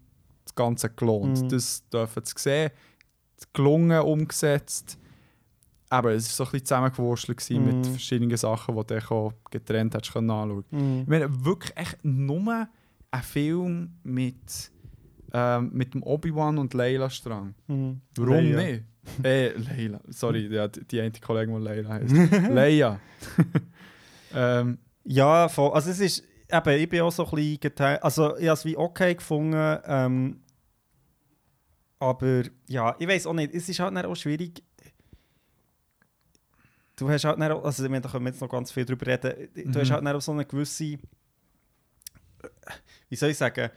das Ganze gelohnt. Mhm. Das dürfen sie sehen. Gelungen, umgesetzt. Aber es war so ein bisschen zusammengewurschtelt gewesen mit Mhm. verschiedenen Sachen, die du auch getrennt hättest können anschauen Hm. ich meine, wirklich echt nur ein Film mit, ähm, mit dem Obi-Wan und Leila-Strang. Hm. Warum Leia. nicht? äh, Leila. Sorry, ja, die, die eine Kollegin, die Leila heißt. Leia. ähm, Ja, voll. Also es ist, eben, ich bin auch so ein bisschen geteilt. Also ich habe es wie okay gefunden. Ähm, aber ja, ich weiß auch nicht. Es ist halt auch schwierig. Du hast halt dann auch, also da können wir jetzt noch ganz viel drüber reden. Du Mhm. hast halt dann auch so eine gewisse, wie soll ich sagen,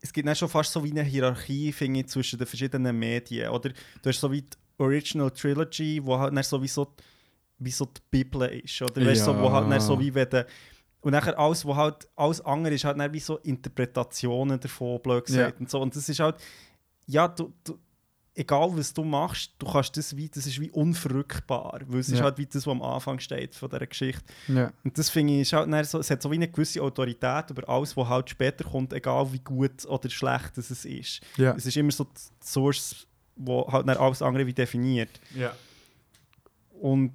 es gibt dann schon fast so wie eine Hierarchie, finde ich, zwischen den verschiedenen Medien. Oder du hast so wie die Original Trilogy, wo halt dann so wie so, wie so die Bibel ist. Oder weißt, so, wo halt dann so wie wenn du- und nachher alles, wo halt, alles andere ist halt dann wie so Interpretationen davon, blöd gesagt. Ja. Und, so. und das ist halt, ja, du, du, egal was du machst, du kannst das wie, das ist wie unverrückbar. Weil es ist Ja. halt wie das, was am Anfang steht von dieser Geschichte. ja. Und das finde ich, ist halt so, es hat so wie eine gewisse Autorität über alles, was halt später kommt, egal wie gut oder schlecht es ist. Ja. Es ist immer so die Source, wo halt alles andere wie definiert. ja. Und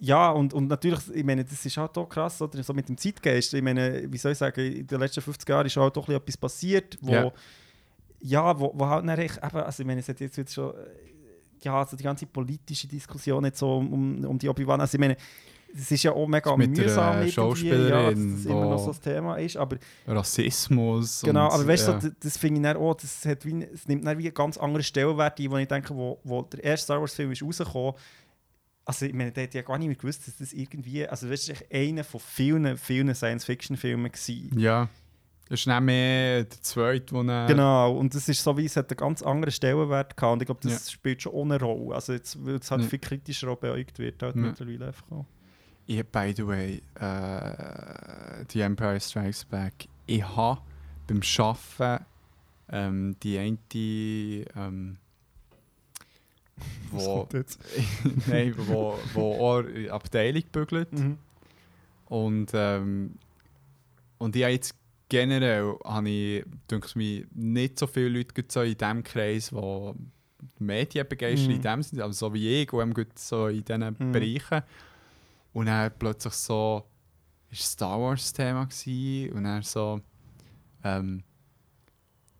ja, und, und natürlich, ich meine, das ist halt auch krass, oder? So mit dem Zeitgeist. Ich meine, wie soll ich sagen, in den letzten 50 Jahren ist halt auch ein bisschen etwas passiert, wo, Ja. wo, wo halt dann eben, also ich meine, es hat jetzt wieder schon, äh, ja, also die ganze politische Diskussion jetzt so um, um, die Obi-Wan, also ich meine, es ist ja auch mega Mit der, mühsam äh, irgendwie, ja, dass Schauspielerin, das immer noch so das Thema ist, aber Rassismus. Genau, aber weißt du, ja. so, d- das finde ich dann auch, das, hat wie, es nimmt dann wie einen ganz anderen Stellenwert ein, wo ich denke, wo, wo der erste Star Wars Film ist rausgekommen, also ich meine, der hat ja gar nicht mehr gewusst, dass das irgendwie, also das ist einer von vielen, vielen Science-Fiction-Filmen gewesen. Ja. Das ist nicht mehr der zweite, wo er... Genau, und es ist so wie, es hat einen ganz anderen Stellenwert gehabt und ich glaube, das Ja. spielt schon ohne Rolle. Also jetzt, weil es halt Ja. viel kritischer auch beäugt wird, halt Ja. mittlerweile einfach auch. Ich, by the way, äh, die Empire Strikes Back, ich habe beim Arbeiten ähm, die eine, ähm, Was wo, kommt jetzt? nein, wo, wo auch Abteilung bügelt. Mhm. Und, ähm, und ich habe jetzt generell, habe ich, denke mir, nicht so viele Leute so in diesem Kreis, die Medien begeistert Mhm. in dem sind, also so wie ich, und so in diesen Mhm. Bereichen. Und dann plötzlich so, ist Star Wars Thema gewesen, und dann so, ähm,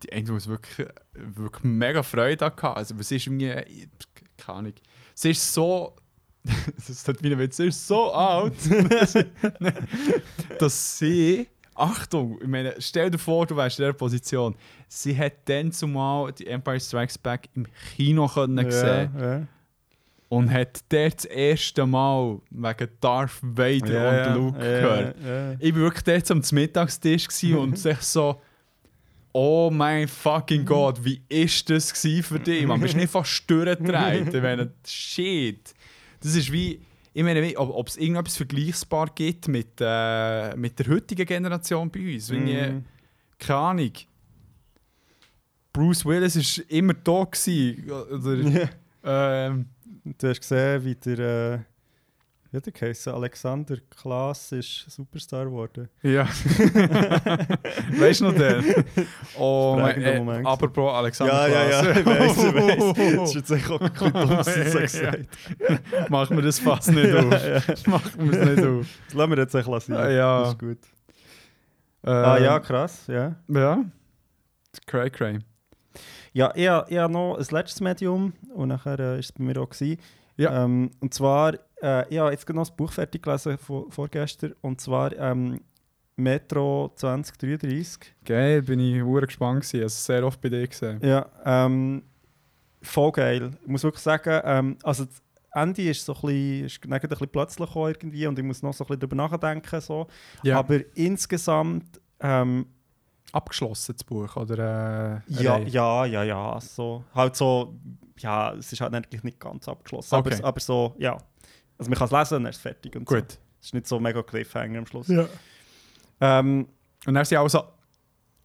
die eine muss wirklich, wirklich mega Freude gehabt. Also, es ist irgendwie, keine Ahnung, es ist so, das ist halt ein Witz, es ist so alt, dass sie, Achtung, ich meine, stell dir vor, du wärst in dieser Position, sie hat dann zumal die Empire Strikes Back im Kino können sehen Ja, ja. und hat dort das erste Mal wegen Darth Vader Ja, und Luke gehört. Ich war wirklich dort am Mittagstisch und sich so, oh mein fucking Gott, wie ist das für dich? Man bist nicht fast durchgedreht. Ich meine, shit. Das ist wie, ich meine, ob ob es irgendetwas Vergleichbar gibt mit, äh, mit der heutigen Generation bei uns. Wenn ich, keine Ahnung. Bruce Willis war immer da gsi, oder, ähm, Du hast gesehen, wie der, äh, hat der geheißen? Alexander Klaas ist Superstar geworden. Ja. weißt du noch den? Oh, mein, äh, aber Bro, Alexander ja, ja, ja, Klaas. ich weiss, ich weiss. Das ist jetzt echt auch ein bisschen dumm, was du so Ja. gesagt Machen wir das fast nicht Ja, auf. ja. Machen wir es nicht auf. Das lassen wir jetzt echt lassen. Ah, ja. Das ist gut. Ähm, ah ja, krass, ja. Ja. Cray Cray. Ja, ich, ich habe noch ein letztes Medium und nachher äh, ist es bei mir auch. Gewesen. Ja. Ähm, und zwar, äh, ich habe jetzt noch das Buch fertig gelesen vor, vorgestern und zwar ähm, Metro 2033. Geil, bin ich hure gespannt gewesen. Also sehr oft bei dir gesehen. Ja, ähm, voll geil. Ich muss wirklich sagen, ähm, also das Ende ist so ein bisschen, ist ein bisschen plötzlich irgendwie und ich muss noch so ein bisschen darüber nachdenken. So. Ja. Aber insgesamt, ähm, Abgeschlossen das Buch, oder? Äh, ja, Reihe? ja, ja, ja, so, halt so, ja, es ist halt eigentlich nicht ganz abgeschlossen, Okay. aber, aber so, ja. Also man kann es lesen und dann ist es fertig und so. Gut. Es ist nicht so mega Cliffhanger am Schluss. Ja. Ähm, Und dann sind auch so.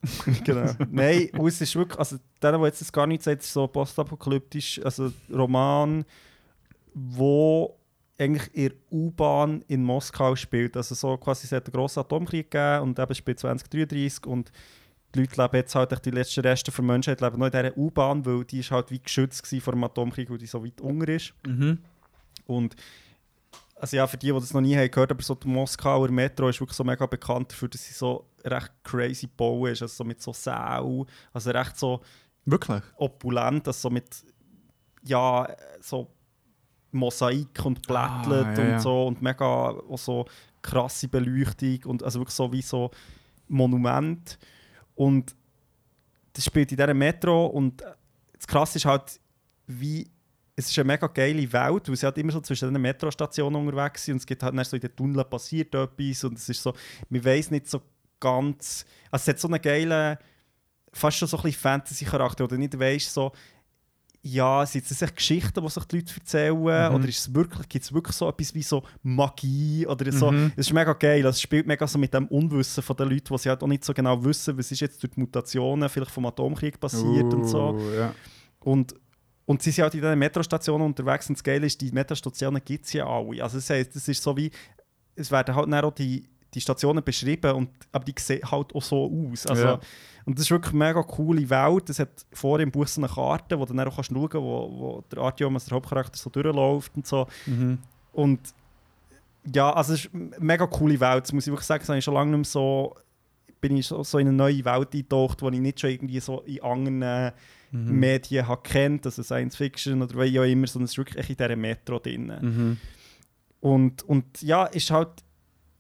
genau. Nein, es ist wirklich, also der, der jetzt das gar nicht sagt, ist so postapokalyptisch, also Roman, wo eigentlich in der U-Bahn in Moskau spielt. Also so quasi, es hat einen grossen Atomkrieg gegeben und eben spielt 2033 und die Leute leben jetzt halt die letzten Reste der Menschheit leben noch in dieser U-Bahn, weil die ist halt wie geschützt vor dem Atomkrieg, weil die so weit unten ist. Mhm. Und also ja, für die, die das noch nie haben gehört, aber so die Moskauer Metro ist wirklich so mega bekannt dafür, dass sie so recht crazy bauen ist, also so mit so Säu, also recht so Wirklich? opulent, also so mit ja, so Mosaik und Blättlet Ah, ja, und so und mega auch so krasse Beleuchtung und also wirklich so wie so Monument. Und das spielt in dieser Metro und das Krasse ist halt, wie es ist eine mega geile Welt, weil sie halt immer so zwischen den Metrostationen unterwegs sind und es gibt halt dann so in den Tunneln passiert etwas und es ist so, man weiß nicht so ganz, also es hat so einen geilen, fast schon so ein bisschen Fantasy-Charakter, oder nicht weißt so, ja, sind es echt Geschichten, die sich die Leute erzählen Mhm. oder ist es wirklich, gibt es wirklich so etwas wie so Magie oder so, Mhm. es ist mega geil, es spielt mega so mit dem Unwissen von den Leuten, die sie halt auch nicht so genau wissen, was ist jetzt durch die Mutationen vielleicht vom Atomkrieg passiert und so. Uh, Ja. Und, und sie sind halt in diesen Metrostationen unterwegs und das Geile ist, die Metrostationen gibt es ja alle. Also das heisst, es ist so wie, es werden halt dann auch die, die Stationen beschrieben, und, aber die sehen halt auch so aus. Also, Ja. Und das ist wirklich eine mega coole Welt. Es hat vorher im Bus so eine Karte, wo du dann auch kannst schauen kannst, wo, wo der Artyom, also der Hauptcharakter, so durchläuft und so. Mhm. Und ja, also es ist eine mega coole Welt. Das muss ich wirklich sagen, das habe ich schon lange nicht mehr so, bin ich so, so in eine neue Welt eingetaucht, die ich nicht schon irgendwie so in anderen Mhm. Medien habe kennt, also Science Fiction oder wie auch immer, sondern es ist wirklich in dieser Metro drin. Mhm. Und, und ja, ist halt,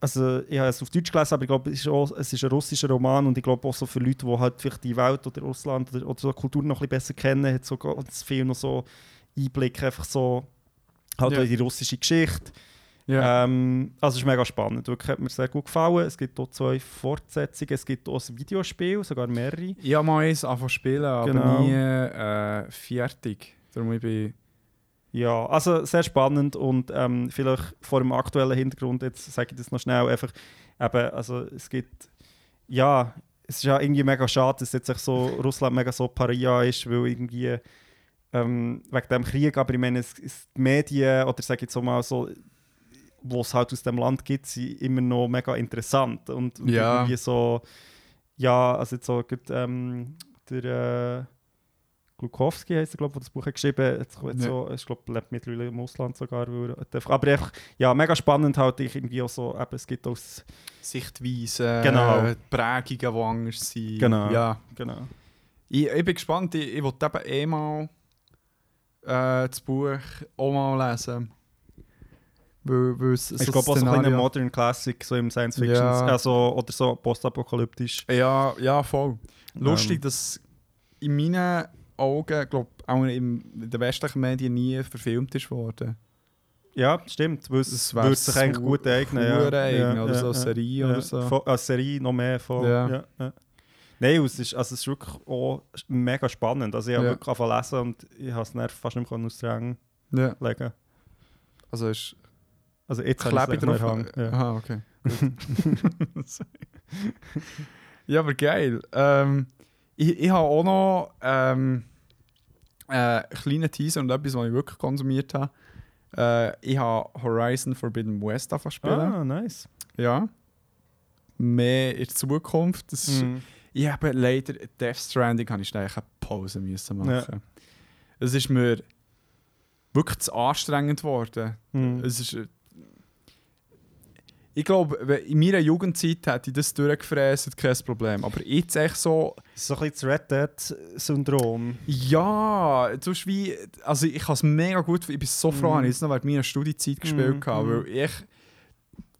also ich habe es auf Deutsch gelesen, aber ich glaube, es ist, auch, es ist ein russischer Roman und ich glaube auch so für Leute, die halt vielleicht die Welt oder Russland oder, oder so Kultur noch ein bisschen besser kennen, hat so ganz viel noch so Einblick einfach so halt Ja. auch in die russische Geschichte. Ja. Ähm, also es ist mega spannend, wirklich hat mir sehr gut gefallen. Es gibt auch zwei Fortsetzungen, es gibt auch ein Videospiel, sogar mehrere. Habe mal eins angefangen zu spielen, aber Genau. nie äh, fertig. Darum ich bin... Ja, also sehr spannend und ähm, vielleicht vor dem aktuellen Hintergrund, jetzt sage ich das noch schnell, einfach eben, also es gibt, ja, es ist ja irgendwie mega schade, dass jetzt so Russland mega so Paria ist, weil irgendwie ähm, wegen dem Krieg, aber ich meine, es, es, die Medien oder sage ich jetzt mal so, wo es halt aus dem Land gibt, sind immer noch mega interessant und, und Ja. irgendwie so, ja, also jetzt so, gut, ähm, der äh, Glukowski heisst er, glaube ich, der das Buch hat geschrieben hat. Ja. So, ich glaube, lebt mittlerweile im Ausland sogar. Er aber einfach, ja, mega spannend halt ich irgendwie auch so, eben, es gibt aus, Sichtweisen, Genau. Prägungen, die anders sind. Genau. Ja. genau. Ich, ich bin gespannt, ich, ich wollte eben eh mal äh, das Buch auch mal lesen. Weil, weil es Ich glaube auch so ein Modern Classic, so im Science Fiction, Ja. also, oder so postapokalyptisch. Ja, ja, voll. Lustig, Ähm, dass in meinen Augen, glaube auch in den westlichen Medien nie verfilmt ist worden. Ja, stimmt, weil es würde sich eigentlich gut eignen. Ja. Oder so eine ja. Serie oder so. Eine Serie noch mehr voll. Ja. Ja. Ja, Nein, es ist, also es ist wirklich auch mega spannend. Also ich habe Ja. wirklich angefangen lesen und ich habe es fast nicht mehr aus den Rängen Ja. legen. Also ist Also jetzt habe Klebe ich es nicht mehr. Ja. Aha, okay. Ja, aber geil. Ähm, ich ich habe auch noch ähm, äh, einen kleinen Teaser und etwas, was ich wirklich konsumiert habe. Äh, ich habe Horizon Forbidden West spielen. Ah, nice. Ja. Mehr in der Zukunft. Das ist, Mhm. Ich habe leider Death Stranding habe ich eine Pause müssen machen. Es ist mir wirklich zu anstrengend geworden. Mhm. Es ist, ich glaube, in meiner Jugendzeit hätte ich das durchgefräst, kein Problem. Aber jetzt echt so, So ein bisschen das Red Dead-Syndrom. ja, du hast wie, also ich habe es mega gut, ich bin so froh, Mhm. habe ich es noch während meiner Studiezeit gespielt, Mhm, gehabt, mhm. weil ich,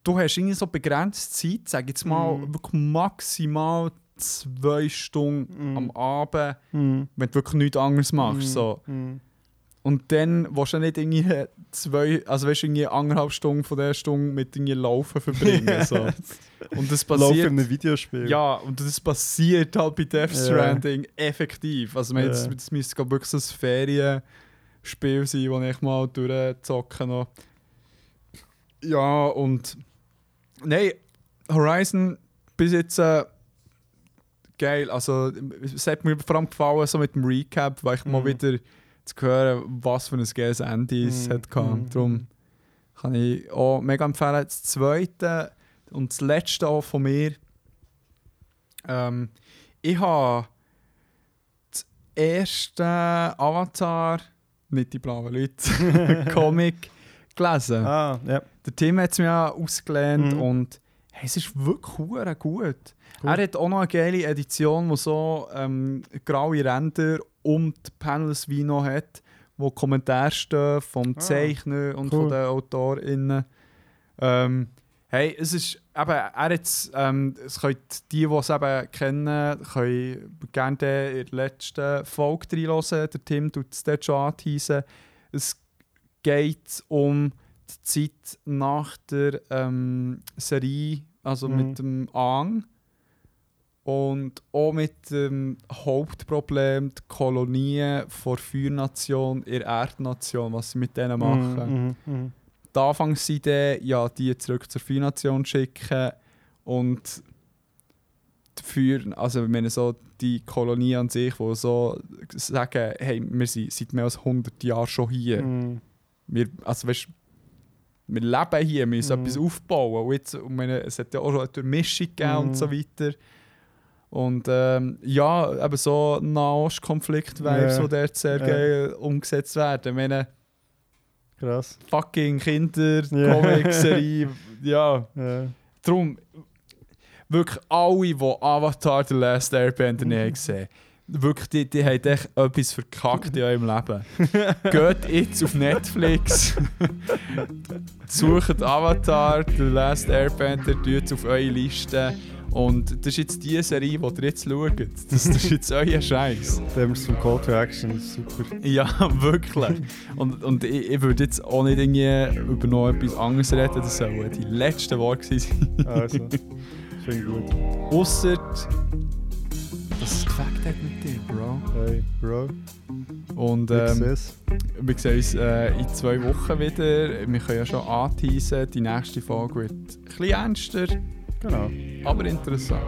du hast irgendwie so begrenzt Zeit, sag jetzt mal, Mhm. wirklich maximal zwei Stunden Mhm. am Abend, Mhm. wenn du wirklich nichts anderes machst. Mhm. So. Mhm. Und dann willst du nicht irgendwie zwei, also weißt du, irgendwie anderthalb Stunden von dieser Stunde mit irgendwie Laufen verbringen. so. Und das Lauf in passiert. einem Videospiel. Ja, und das passiert halt bei Death. Stranding effektiv. Also, meine, das, das müsste wirklich so ein Ferienspiel sein, das ich mal durchzocke noch. Ja, und. Nein, Horizon bis jetzt äh, geil. Also, es hat mir vor allem gefallen, so mit dem Recap, weil ich mal Mhm. wieder zu hören, was für ein geiles Ende es Mhm. hat gehabt. Mhm. Darum kann ich auch mega empfehlen. Das zweite und das letzte auch von mir. Ähm, ich habe das erste Avatar, nicht die blauen Leute, Comic gelesen. Ah, ja. Der Tim hat es mir ja ausgelehnt Mhm. und hey, es ist wirklich hure gut. Cool. Er hat auch noch eine geile Edition, die so ähm, graue Ränder um die Panels wie noch hat, wo Kommentare stehen vom Ah, Zeichner und cool. von den AutorInnen. Ähm, hey, es ist eben, er hat ähm, es können die, die es eben kennen, können gerne den in der letzten Folge reinhören. Der Tim tut es dort schon anteasen. Es geht um die Zeit nach der ähm, Serie, also Mhm. mit dem Ang. Und auch mit dem Hauptproblem, die Kolonien vor Feuernation in Erdnation, was sie mit denen machen. Mhm. Mhm. Die Anfangsidee, ja, die zurück zur Feuernation schicken und die Feuer, also meine so die Kolonie an sich, die so sagen, hey, wir sind seit mehr als 100 Jahren schon hier. Mhm. Wir, also weißt, wir leben hier, wir müssen Mhm. etwas aufbauen. Und jetzt, und meine, es hat ja auch schon eine Durchmischung gegeben und Mhm. so weiter. Und ähm, ja, eben so Nahost-Konflikt-Vibes, Ja. die dort sehr Ja. geil umgesetzt werden. Ich meine, Krass. fucking Kinder, Ja. Comic-Serie, ja. Ja. Darum, wirklich alle, die Avatar The Last Airbender nicht haben gesehen wirklich, die, die haben echt etwas verkackt in eurem Leben. Geht jetzt auf Netflix, sucht Avatar, The Last Airbender, tut es auf eure Liste. Und das ist jetzt die Serie, die ihr jetzt schaut. Das, das ist jetzt euer Scheiß. Da haben wir es vom Call to Action, super. Ja, wirklich. Und, und ich, ich würde jetzt auch nicht irgendwie über noch etwas anderes reden. Das sollen die letzten Worte sein. Also, finde ich gut. Ausser, gefackt hat mit dir, Bro. Hey, Bro, Und ähm, wir sehen uns äh, in zwei Wochen wieder. Wir können ja schon anteasen, die nächste Folge wird ein bisschen ernster, Genau. aber interessant.